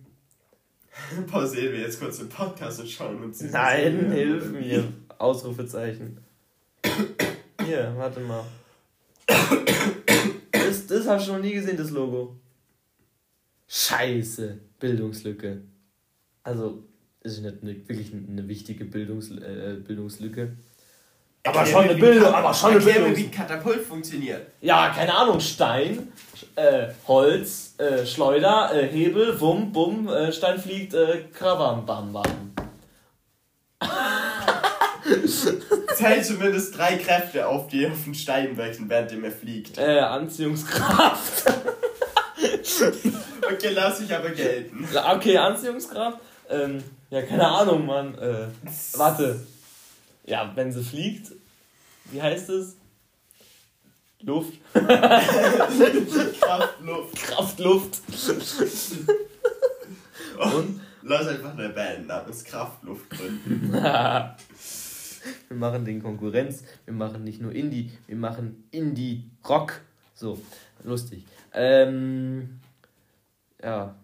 Pausieren wir jetzt kurz den Podcast und schauen uns diese nein, Serie hilf mir. Ausrufezeichen. Hier, warte mal. Das, das hast du noch nie gesehen, das Logo. Scheiße. Bildungslücke. Also, ist nicht eine, wirklich eine wichtige Bildungs, äh, Bildungslücke. Aber Erklär schon eine Bildung, aber schon eine erklär mir, wie ein Katapult funktioniert. Ja, keine Ahnung, Stein, äh, Holz, äh, Schleuder, äh, Hebel, Wum, Bum, äh, Stein fliegt, äh, Krawam, Bam, Bam. Zählt zumindest drei Kräfte auf, die auf den Stein wirken, während er fliegt. Äh, Anziehungskraft. Okay, lass ich aber gelten. Okay, Anziehungskraft. Ähm, ja, keine Ahnung, Mann. Äh, warte. Ja, wenn sie fliegt, wie heißt es? Luft. Kraft, Luft. Kraft, Luft. Und? Lass einfach eine Band namens Kraftluft gründen. wir machen den Konkurrenz. Wir machen nicht nur Indie, wir machen Indie-Rock. So, lustig. Ähm, ja,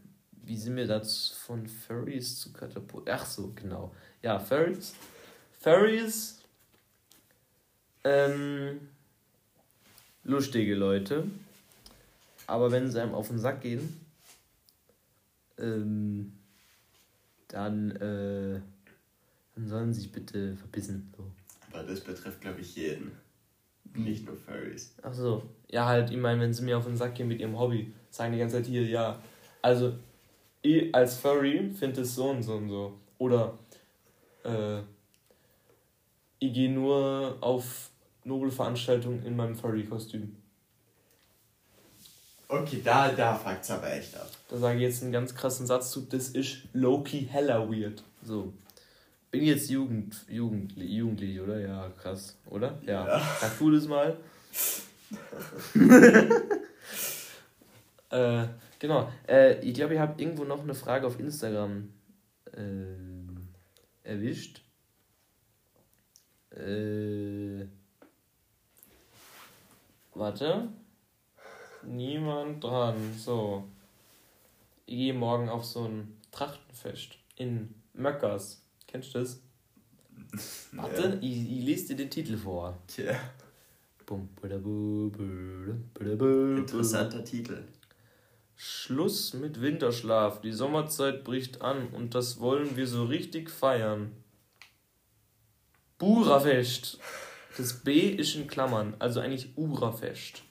wie sind wir dazu von Furries zu Katapult? Ach so, genau. Ja, Furries. Furries. Ähm, lustige Leute. Aber wenn sie einem auf den Sack gehen, ähm, dann, äh, dann sollen sie sich bitte verbissen. So. Aber das betrifft, glaube ich, jeden. Nicht nur Furries. Ach so. Ja, halt, ich meine, wenn sie mir auf den Sack gehen mit ihrem Hobby, sagen die ganze Zeit hier, ja. Also, ich als Furry finde es so und so und so. Oder, äh, ich gehe nur auf Nobelveranstaltungen in meinem Furry-Kostüm. Okay, da, da fuckt's aber echt ab. Da sage ich jetzt einen ganz krassen Satz zu, das ist Loki hella weird. So. Bin jetzt Jugend, Jugendlich, Jugendlich, oder? Ja, krass, oder? Ja. Ja. Sag du das mal. äh, genau. Äh, ich glaube, ich habe irgendwo noch eine Frage auf Instagram ähm, erwischt. Äh, warte. Niemand dran. So. Ich gehe morgen auf so ein Trachtenfest in Möckers. Kennst du das? Warte, ich, ich lese dir den Titel vor. Tja, interessanter Titel. Schluss mit Winterschlaf. Die Sommerzeit bricht an und das wollen wir so richtig feiern. Burafest. Das B ist in Klammern, also eigentlich Urafest.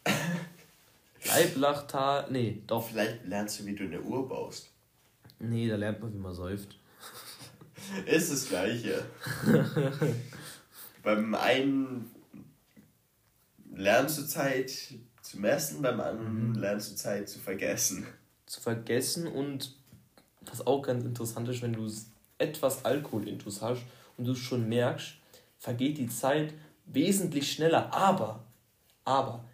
Leiblachtal. Nee, doch. Vielleicht lernst du, wie du eine Uhr baust. Nee, da lernt man, wie man säuft. Ist das Gleiche. beim einen lernst du Zeit zu messen, beim anderen lernst du Zeit zu vergessen. Zu vergessen und was auch ganz interessant ist, wenn du etwas Alkoholintus hast und du schon merkst, vergeht die Zeit wesentlich schneller. Aber, aber,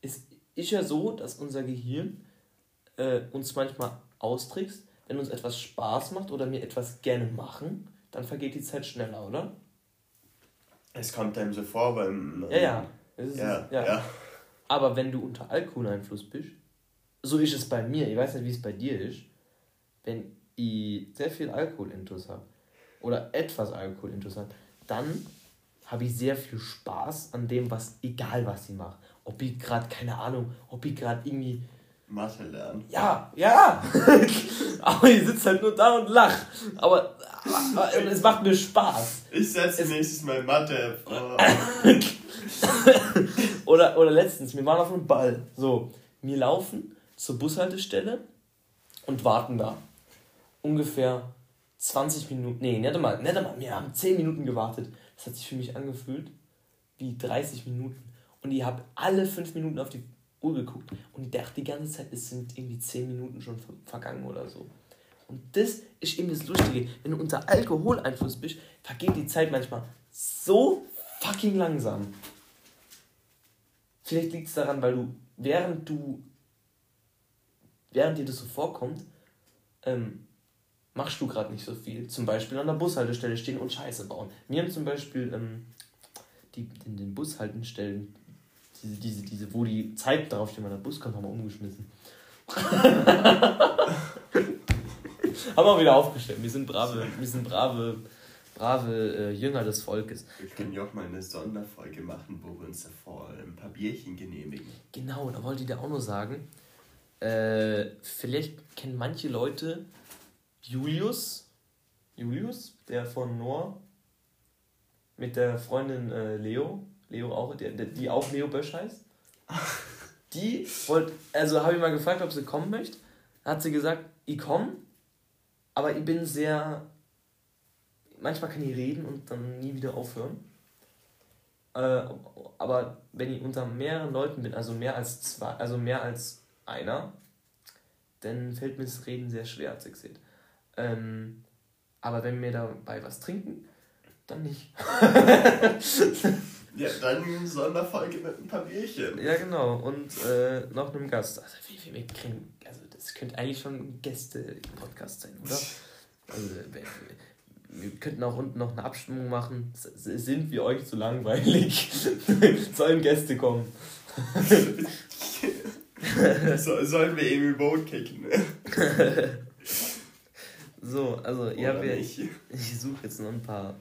es ist ja so, dass unser Gehirn äh, uns manchmal austrickst, wenn uns etwas Spaß macht oder wir etwas gerne machen, dann vergeht die Zeit schneller, oder? Es kommt einem so vor beim. Ja, ja. Es ist, Ja, ja. ja. Aber wenn du unter Alkoholeinfluss bist, so ist es bei mir, ich weiß nicht, wie es bei dir ist, wenn ich sehr viel Alkoholintus habe oder etwas Alkoholintus habe, dann habe ich sehr viel Spaß an dem, was, egal was ich mache. Ob ich gerade, keine Ahnung, ob ich gerade irgendwie, Mathe lernen. ja, ja, aber ich sitze halt nur da und lach. Aber, aber es macht mir Spaß. Ich setze nächstes Mal Mathe. Oder, oder letztens, wir waren auf einem Ball. So, wir laufen zur Bushaltestelle und warten da. Ungefähr 20 Minuten. Nee, nicht einmal, nicht einmal. Wir haben 10 Minuten gewartet. Das hat sich für mich angefühlt wie 30 Minuten. Und ich habe alle 5 Minuten auf die Uhr geguckt. Und ich dachte die ganze Zeit, es sind irgendwie 10 Minuten schon ver- vergangen oder so. Und das ist eben das Lustige. Wenn du unter Alkoholeinfluss bist, vergeht die Zeit manchmal so fucking langsam. Vielleicht liegt es daran, weil du, während du, während dir das so vorkommt, ähm, machst du gerade nicht so viel. Zum Beispiel an der Bushaltestelle stehen und Scheiße bauen. Wir haben zum Beispiel ähm, die, in den Bushaltestellen, diese, diese, diese, wo die Zeit draufsteht, wenn der Bus kommt, haben wir umgeschmissen. haben wir wieder aufgestellt. Wir sind brave, wir sind brave, brave äh, Jünger des Volkes. Wir können ja auch mal eine Sonderfolge machen, wo wir uns davor ein paar Bierchen genehmigen. Genau, da wollte ich dir auch nur sagen, äh, vielleicht kennen manche Leute Julius, Julius, der von Noah, mit der Freundin äh, Leo, Leo auch, der, die auch Leo Bösch heißt. Die wollte, also habe ich mal gefragt, ob sie kommen möchte. Hat sie gesagt, ich komme, aber ich bin sehr, manchmal kann ich reden und dann nie wieder aufhören. Äh, aber wenn ich unter mehreren Leuten bin, also mehr als zwei, also mehr als einer, dann fällt mir das Reden sehr schwer, hat sie gesagt. Ähm, aber wenn wir dabei was trinken, dann nicht. Ja, dann Sonderfolge mit ein paar Bierchen. Ja, genau. Und äh, noch einem Gast. Also, wie, wie, wir kriegen, also das könnte eigentlich schon ein Gäste-Podcast sein, oder? Also, wir, wir könnten auch unten noch eine Abstimmung machen. Sind wir euch zu langweilig? Sollen Gäste kommen? So, sollen wir Amy Boat kicken? So, also, ihr habt ja, nicht? ich suche jetzt noch ein paar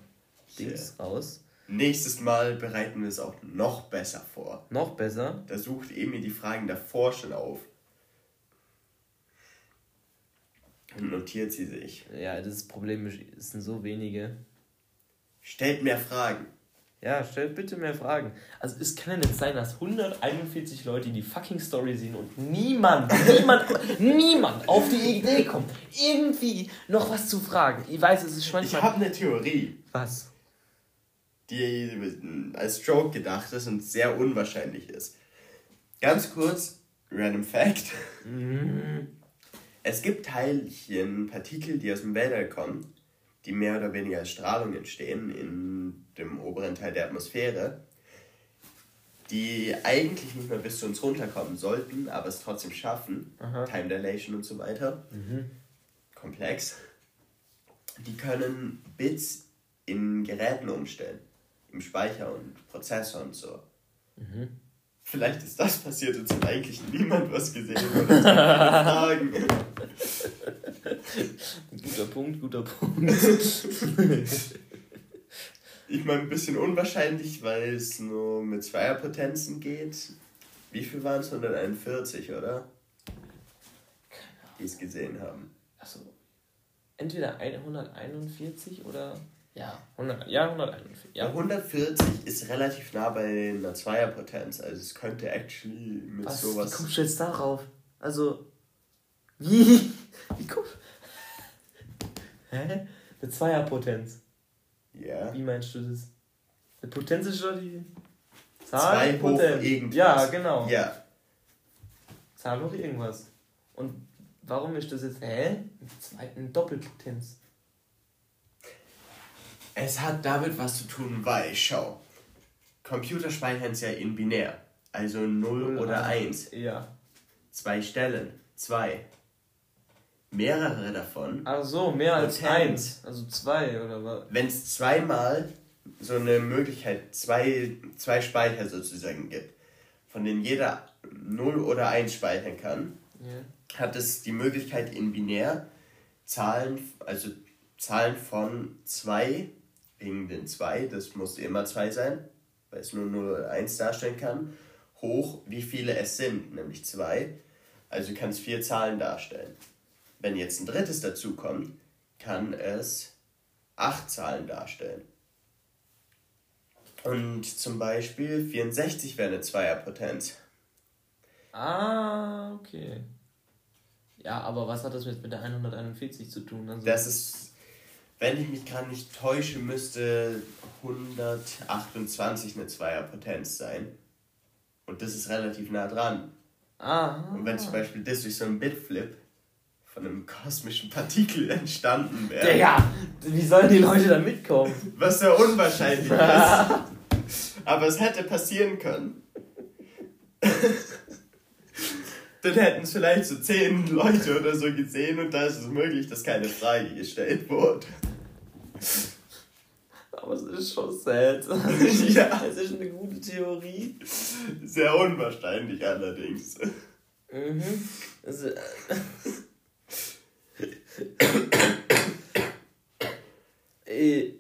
Dings raus. Nächstes Mal bereiten wir es auch noch besser vor. Noch besser. Da sucht Emi die Fragen davor schon auf. Und notiert sie sich. Ja, das Problem ist, es sind so wenige. Stellt mehr Fragen. Ja, stellt bitte mehr Fragen. Also es kann ja nicht sein, dass 141 Leute die fucking Story sehen und niemand, niemand, niemand auf die Idee kommt, irgendwie noch was zu fragen. Ich weiß, es ist Ich manchmal... habe eine Theorie, was? die als Joke gedacht ist und sehr unwahrscheinlich ist. Ganz kurz, random Fact. Es gibt Teilchen, Partikel, die aus dem Weltall kommen, die mehr oder weniger als Strahlung entstehen in dem oberen Teil der Atmosphäre, die eigentlich nicht mehr bis zu uns runterkommen sollten, aber es trotzdem schaffen. Aha. Time Dilation und so weiter. Komplex. Die können Bits in Geräten umstellen. Im Speicher und Prozessor und so. Vielleicht ist das passiert und es hat eigentlich niemand was gesehen oder. Guter Punkt, guter Punkt. Ich meine, ein bisschen unwahrscheinlich, weil es nur mit Zweierpotenzen geht. Wie viel waren es? 141, oder? die es gesehen haben. Achso. Entweder 141 oder. Ja, 100, ja 141. Ja. Ja. 140 ist relativ nah bei einer Zweierpotenz, also es könnte actually mit Was? Wie sowas. kommst du jetzt darauf? Also. Wie? Wie kommst Hä? Eine Zweierpotenz. Ja. Wie meinst du das? Eine Potenz ist schon die. Zahl Zwei hoch Potenz. irgendwas. Ja, genau. Ja. Zahl hoch irgendwas. Und warum ist das jetzt. Hä? Eine Doppelpotenz. Es hat damit was zu tun, weil, schau, Computer speichern es ja in binär, also 0 oder 1. Ja. Zwei Stellen, zwei. Mehrere davon. Ach so, mehr als eins. Also zwei oder was? Wenn es zweimal so eine Möglichkeit, zwei, zwei Speicher sozusagen gibt, von denen jeder 0 oder 1 speichern kann, Ja. hat es die Möglichkeit in binär Zahlen, also Zahlen von 2, wegen den 2, das muss immer 2 sein, weil es nur 0 oder 1 darstellen kann, hoch, wie viele es sind, nämlich 2. Also kann es vier Zahlen darstellen. Wenn jetzt ein drittes dazu kommt, kann es 8 Zahlen darstellen. Und zum Beispiel 64 wäre eine Zweierpotenz. Ah, okay. Ja, aber was hat das jetzt mit der 141 zu tun? Also, Das ist, wenn ich mich gerade nicht täusche, müsste 128 eine Zweierpotenz sein. Und das ist relativ nah dran. ah. Und wenn zum Beispiel das durch so einen Bitflip von einem kosmischen Partikel entstanden wäre, Digga, wie sollen die Leute da mitkommen? was sehr unwahrscheinlich ist, aber es hätte passieren können, dann hätten es vielleicht so zehn Leute oder so gesehen und da ist es möglich, dass keine Frage gestellt wurde. Aber es ist schon sad. Ja. Es ist eine gute Theorie. Sehr unwahrscheinlich allerdings. Mhm. Also, äh, ich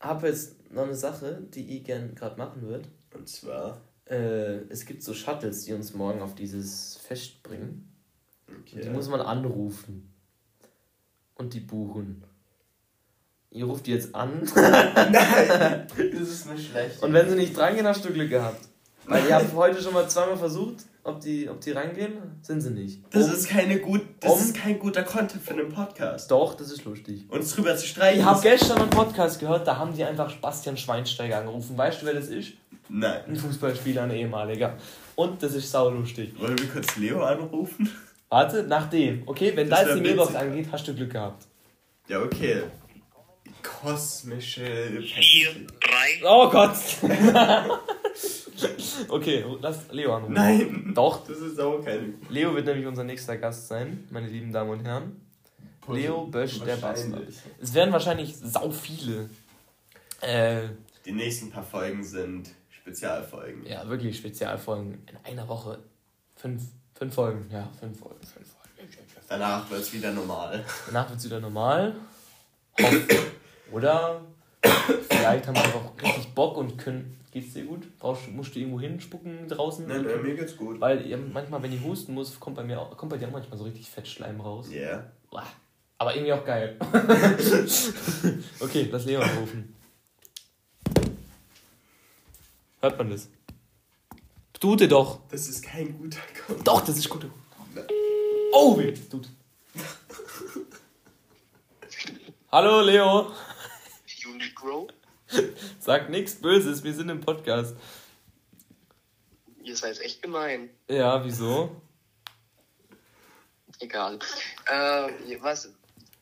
habe jetzt noch eine Sache, die ich gern gerade machen würde. Und zwar, Äh, es gibt so Shuttles, die uns morgen auf dieses Fest bringen. okay. Die muss man anrufen. Und die buchen. Ihr ruft die jetzt an. Nein, das ist nicht schlecht. Und wenn sie nicht drangehen, hast du Glück gehabt. Weil ihr habt heute schon mal zweimal versucht, ob die, ob die reingehen, sind sie nicht. das Um- ist keine gut, das um- ist kein guter Content für einen Podcast. Doch, das ist lustig. Uns drüber zu streichen. Ich habe gestern einen Podcast gehört, da haben die einfach Bastian Schweinsteiger angerufen. Weißt du, wer das ist? Nein. Ein Fußballspieler, ein ehemaliger. Und das ist saulustig. Wollen wir kurz Leo anrufen? Warte, nach dem. Okay, wenn Das da jetzt die Mailbox angeht, hast du Glück gehabt. Ja, okay. Kosmische. Vier, drei. Oh Gott! okay, lass Leo anrufen. Nein! Doch, Das ist auch keine. Leo wird nämlich unser nächster Gast sein, meine lieben Damen und Herren. Leo Bösch, der Bastard. Wahrscheinlich. Es werden wahrscheinlich sau viele. Äh, Die nächsten paar Folgen sind Spezialfolgen. ja, wirklich Spezialfolgen. In einer Woche. Fünf, fünf Folgen. Ja, fünf Folgen. Fünf Folgen. Danach wird es wieder normal. Danach wird es wieder normal. Hoff- Oder vielleicht haben wir einfach richtig Bock und können. Geht's dir gut? Brauchst, musst du irgendwo hinspucken draußen? Nein, nein, mir geht's gut. Weil ihr, manchmal, wenn ich husten muss, kommt bei mir auch, kommt bei dir auch manchmal so richtig Fettschleim raus. Ja. Yeah. Aber irgendwie auch geil. okay, lass Leo anrufen. Hört man das? Ihr doch. Das ist kein guter Content. Doch, das ist gut. Oh, wie tut. Hallo Leo. Unigrow. Sag nichts Böses, wir sind im Podcast. Ihr seid echt gemein. Ja, wieso? Egal. Äh, was?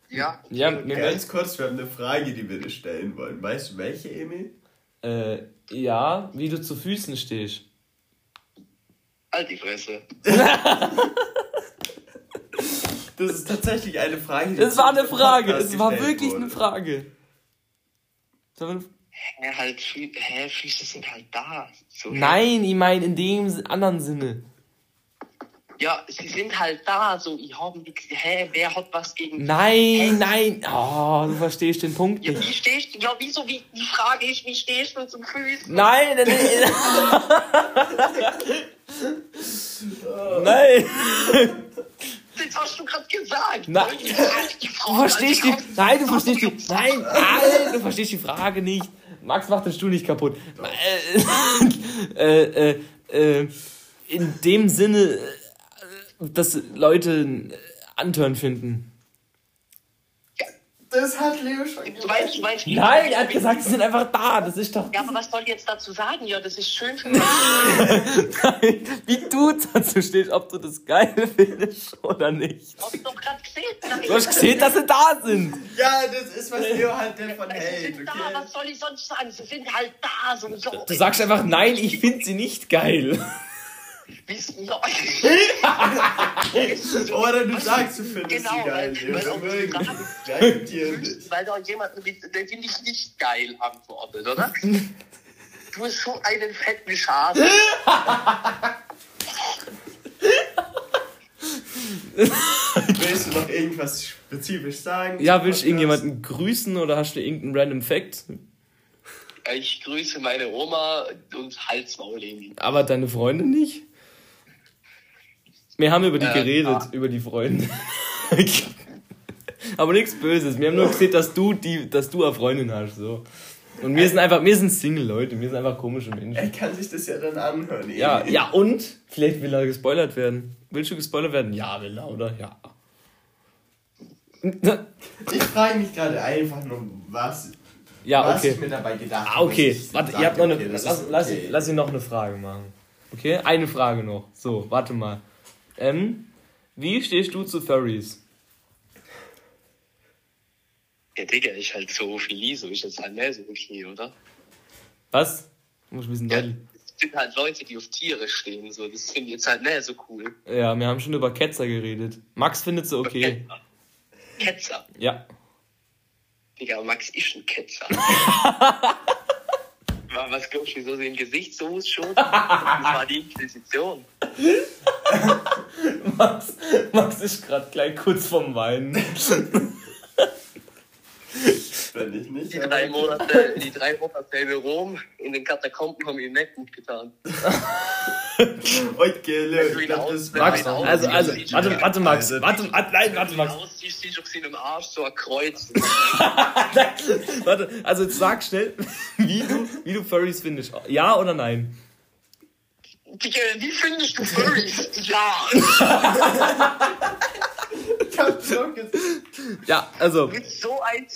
Ja. Ja, okay. mir Ganz kurz, wir haben eine Frage, die wir dir stellen wollen. Weißt du welche, Emil? Äh, ja, wie du zu Füßen stehst. Halt die Fresse. Das ist tatsächlich eine Frage. die Das war eine Frage, es war wirklich wurde. eine Frage. Eine- Hä, halt, hä, Füße sind halt da. So, Nein, ich meine in dem anderen Sinne. Ja, sie sind halt da. So, ich hab nix. Hä, wer hat was gegen. Nein, nein. Oh, du verstehst den Punkt Ja, nicht. wie stehst du? Ja, wieso? Wie, die Frage ist, wie stehst du zum Füßen? Nein, nein, nein. nein. Das hast du gerade gesagt. Die Du verstehst die. Nein, du verstehst die. Nein, nein, du verstehst die Frage nicht. Max macht den Stuhl nicht kaputt. Äh, äh, äh, in dem Sinne, äh, dass Leute äh, Anturn finden. Das hat Leo schon Du meinst, du meinst, Nein, er hat gesagt, sie sind einfach da. Das ist doch. Ja, aber was soll ich jetzt dazu sagen? Ja, das ist schön für mich. Nein, wie du dazu stehst, ob du das geil findest oder nicht. Hast du doch gerade gesehen. Du hast gesehen, dass sie da sind. Ja, das ist, was Leo halt davon Sie hält, sind da, was soll ich sonst sagen? Sie sind halt da, so. so Du sagst einfach, nein, ich finde sie nicht geil. Wissen ja. Oder du sagst, du findest Genau, sie geil, weil- weil auch dich. Weil da jemand der finde ich nicht geil antwortet, oder? Du bist so einen fetten Schaden. Willst du noch irgendwas spezifisch sagen? Ja, willst du irgendjemanden grüßen oder hast du irgendeinen random Fact? Ich grüße meine Oma und Halsmaul Aber deine Freunde nicht? Wir haben über die Äh, geredet, ah. über die Freunde. Aber nichts Böses. Wir haben nur gesehen, dass du die, dass du eine Freundin hast. So. Und wir sind einfach, wir sind Single Leute, wir sind einfach komische Er Menschen. kann sich das ja dann anhören. Ja, irgendwie. ja, und? Vielleicht will er gespoilert werden. Willst du gespoilert werden? Ja, will er, oder? Ja. Ich frage mich gerade einfach nur, was, Ja, was okay. ich mir dabei gedacht Ah, habe. okay. dass ich Warte, ihr habt noch eine. okay, lass, lass, okay. lass ich noch eine Frage machen. Okay? Eine Frage noch. So, warte mal. Ähm, wie stehst du zu Furries? Ja, Digga, ich halt so viel so ist jetzt halt mehr so okay, oder? Was? Muss ein bisschen deutlich. Es sind halt Leute, die auf Tiere stehen, so. Das finde ich jetzt halt mehr so cool. Ja, wir haben schon über Ketzer geredet. Max findet sie okay. Ketzer. Ja. Digga, Max ist ein Ketzer. Wa- Was glaubst du, wieso sie im Gesicht so schon? Das war die Inquisition. Max, Max ist gerade gleich kurz vorm Weinen. Wenn ich nicht. Die drei Monate, die drei Monate in Rom in den Katakomben haben ihm nicht gut getan. Okay, Max, Nein, also, also, warte, warte, Max. Also- Warte, warte, nein, warte, Max. aussiehst, siehst du seinem Arsch so ein Kreuz. Warte, also jetzt sag schnell, wie du, wie du Furries findest. Ja oder nein? Digga, wie findest du Furries? Ja. Ich hab schon gesagt. Ja, also, bist so ein.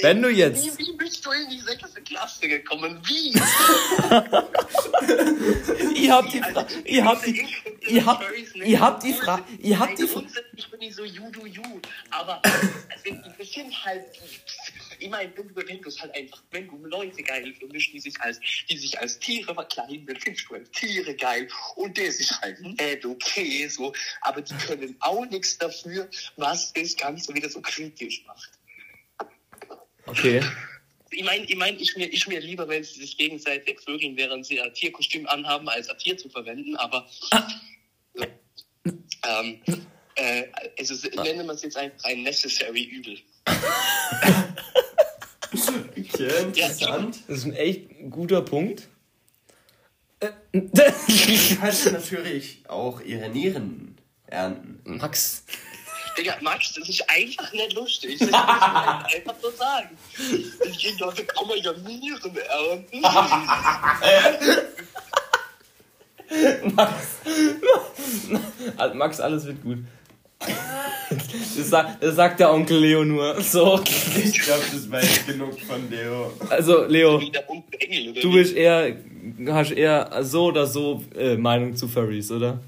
Wenn du jetzt- Wie, wie bist du in die sechste Klasse gekommen? Wie? ihr habt die Frage, ihr habt die, ihr habt, ihr habt die Frage, ihr habt die Frage. Ich bin nicht so you do you, aber also, die sind halt. Ich meine, wenn du, wenn du es halt einfach, wenn du Leute geil findest, die sich als, die sich als Tiere verkleiden, dann findest du halt Tiere geil. Und der ist halt nicht okay, so, aber die können auch nichts dafür, was das Ganze wieder so kritisch macht. Okay. Ich meine, ich, mein, ich, mir, ich mir lieber, wenn sie sich gegenseitig vögeln, während sie ein Tierkostüm anhaben, als ein Tier zu verwenden, aber ähm, äh, also se- nennen wir es jetzt einfach ein necessary Übel. Okay, interessant. Das ist ein echt guter Punkt. Du kannst natürlich auch ihre Nieren ernten. Max. Digga, Max, das ist einfach nicht lustig. Das muss man einfach so sagen. Ich da kann man ja Nieren ernten. Max. Max, alles wird gut. Das, sagt, das sagt der Onkel Leo nur. So. Ich glaube, das war jetzt genug von Leo. Also, Leo, du bist eher, hast eher so oder so äh, Meinung zu Furries, oder?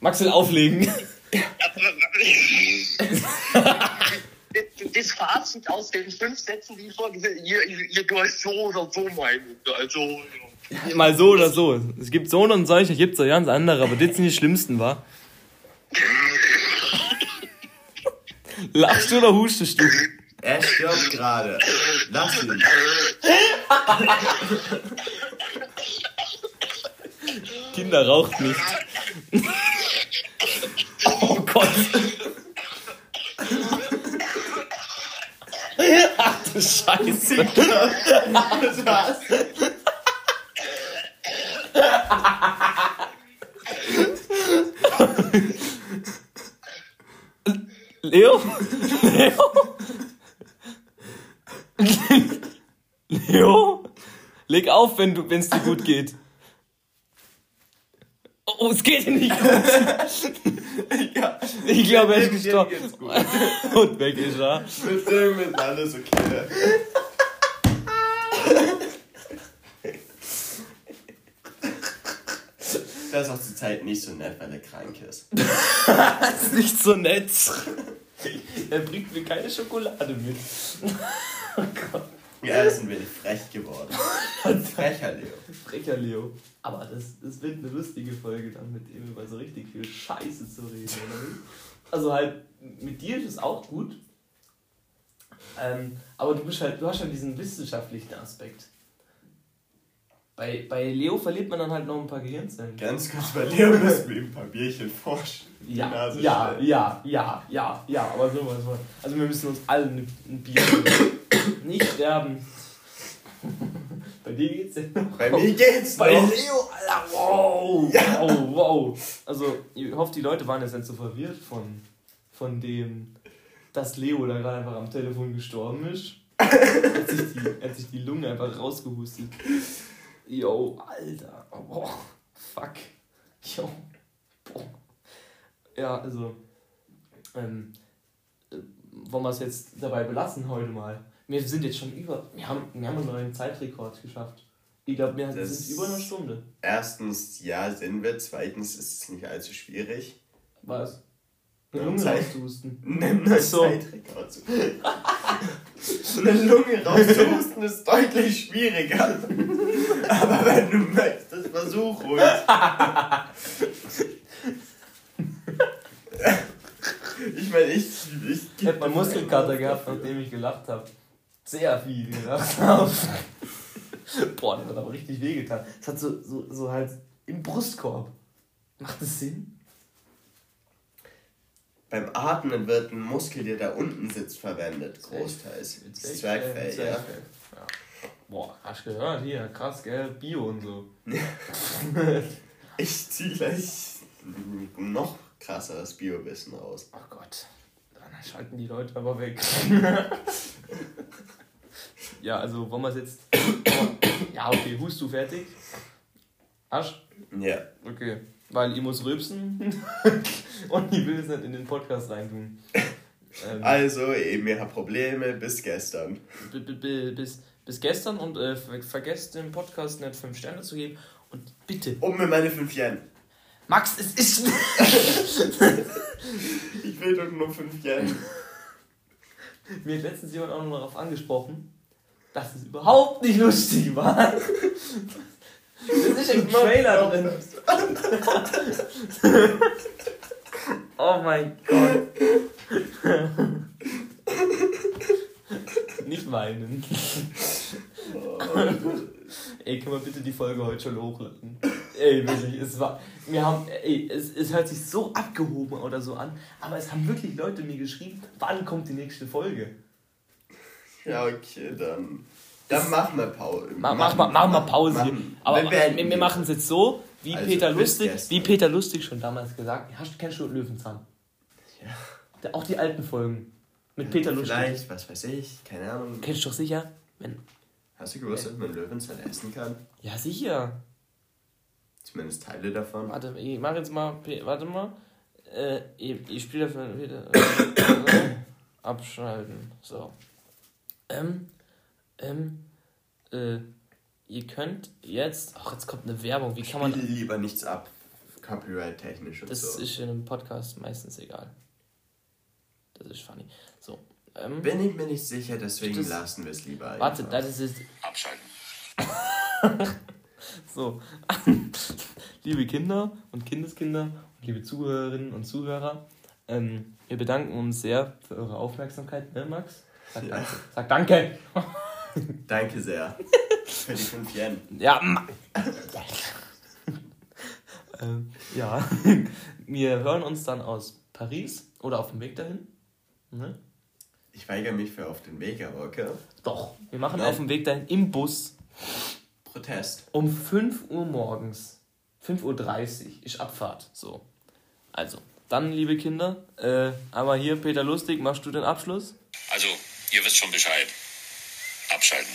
Max will auflegen. das Fazit aus den fünf Sätzen, die ich vorgesehen habe, ihr, ihr, ihr weißt so oder so meinen. Also, Mal so oder so. Es gibt so und solche, gibt es auch ganz andere, aber das sind die schlimmsten, wa? Lachst du oder hustest du? Er stirbt gerade. Lass ihn. Kinder raucht nicht. Oh Gott. Ach du Scheiße. Was? Leo? Leo? Leo? Leg auf, wenn du, es dir gut geht. Oh, es geht ihm nicht gut. Ja. Ich glaube, er ist gestorben. Und weg ist er. Mit dem ist alles okay. Das ist auch zur Zeit nicht so nett, weil er krank ist. Das ist nicht so nett. Er bringt mir keine Schokolade mit. Oh Gott. Ja, er ist ein wenig frech geworden. Frecher Leo. Frecher Leo. Aber das, das wird eine lustige Folge dann mit ihm über so richtig viel Scheiße zu reden, oder? Also halt, mit dir ist es auch gut. Ähm, aber du bist halt, du hast halt diesen wissenschaftlichen Aspekt. Bei, bei Leo verliert man dann halt noch ein paar Gehirnzellen. Ganz kurz, bei Leo müssen wir ihm ein paar Bierchen forschen. Ja, Nase ja, stellen. ja, ja, ja, ja, aber sowas von. Also wir müssen uns alle ein ein Bier holen. Nicht sterben. Bei dir geht's ja noch. Bei mir geht's Bei noch. Leo, Alter, wow! Wow, wow! Also, ich hoffe, die Leute waren jetzt nicht so verwirrt von, von dem, dass Leo da gerade einfach am Telefon gestorben ist. Er hat sich die, hat sich die Lunge einfach rausgehustet. Yo, Alter. Oh, fuck. Yo. Boah. Ja, also. Ähm, äh, wollen wir es jetzt dabei belassen heute mal? Wir sind jetzt schon über. Wir haben, wir haben einen neuen Zeitrekord geschafft. Ich glaube, wir Das- sind über eine Stunde. Erstens, ja, sind wir. Zweitens ist es nicht allzu schwierig. Was? Eine Lunge Zeit. rauszuhusten. Einen neuen so. Zeitrekord zu. Eine Lunge rauszuhusten ist deutlich schwieriger. Aber wenn du möchtest, versuch ruhig. Ich meine, ich, ich Ich hab mal Muskelkater gehabt, nachdem ich gelacht habe. Sehr viel gelacht habe. Boah, das hat aber richtig wehgetan. Es hat so, so, so halt im Brustkorb. Macht das Sinn? Beim Atmen wird ein Muskel, der da unten sitzt, verwendet, großteils. Das Zwerchfell, ja. ja. Boah, hast du gehört? Hier, krass, gell? Bio und so. Ich zieh gleich noch krasseres Biowissen raus. Oh Gott. Dann schalten die Leute aber weg. ja, also wollen wir es jetzt. ja, okay, hust du fertig? Arsch? Ja. Okay. Weil ich muss rülpsen und ich will es nicht in den Podcast reintun. Ähm, Also, eben, ihr habt Probleme bis gestern. b- b- b- bis, bis gestern und äh, ver vergesst dem Podcast nicht 5 Sterne zu geben. Und bitte, Um mir meine 5 Yen. Max, es ist. Ich will doch nur 5 Yen. Mir hat letztens jemand auch noch darauf angesprochen, dass es überhaupt nicht lustig war. Das ist im Trailer drin. Oh mein Gott. Nicht weinen. Ey, können wir bitte die Folge heute schon hochladen? Ey, wirklich, es war. Wir haben. Ey, es, es hört sich so abgehoben oder so an, aber es haben wirklich Leute mir geschrieben, wann kommt die nächste Folge? Ja, okay, dann. Dann machen wir Pause. Ma, mach, mal, mach mal Pause. Machen- Aber wir wir, wir machen es jetzt so, wie Also, Peter Lustig, wie Peter Lustig schon damals gesagt hat. Hast, kennst du Löwenzahn? Ja. Auch die alten Folgen. Mit Peter Lustig. Vielleicht, was weiß ich, keine Ahnung. Kennst du doch sicher? Wenn, Hast du gewusst, dass man Löwenzahn essen kann? ja, sicher. Zumindest Teile davon. Warte, ich mach jetzt mal. Warte mal. Äh, ich, ich spiele dafür wieder. Äh, abschalten. So. Ähm. Ähm. Äh. Ihr könnt jetzt. Ach, jetzt kommt eine Werbung. Wie kann man. Spiele lieber nichts ab. Copyright-technisch und Das so. ist in einem Podcast meistens egal. Das ist funny. So. Ähm, Bin ich mir nicht sicher, deswegen Das- lassen wir es lieber. warte, einfach. das ist. Abschalten. So. liebe Kinder und Kindeskinder und liebe Zuhörerinnen und Zuhörer, ähm, wir bedanken uns sehr für eure Aufmerksamkeit, ne, Max? Sag Ja. danke. Sag danke. Danke sehr. Für die 5 Yen. Ja, ähm, ja. Wir hören uns dann aus Paris oder auf dem Weg dahin. Ne? Ich weigere mich für auf den Weg, aber okay. Doch. Wir machen Nein. auf dem Weg dahin im Bus Protest. um 5 Uhr morgens. 5.30 Uhr ist Abfahrt. So. Also, Dann, liebe Kinder, äh, einmal hier, Peter Lustig, machst du den Abschluss? Also, ihr wisst schon Bescheid. Abschalten.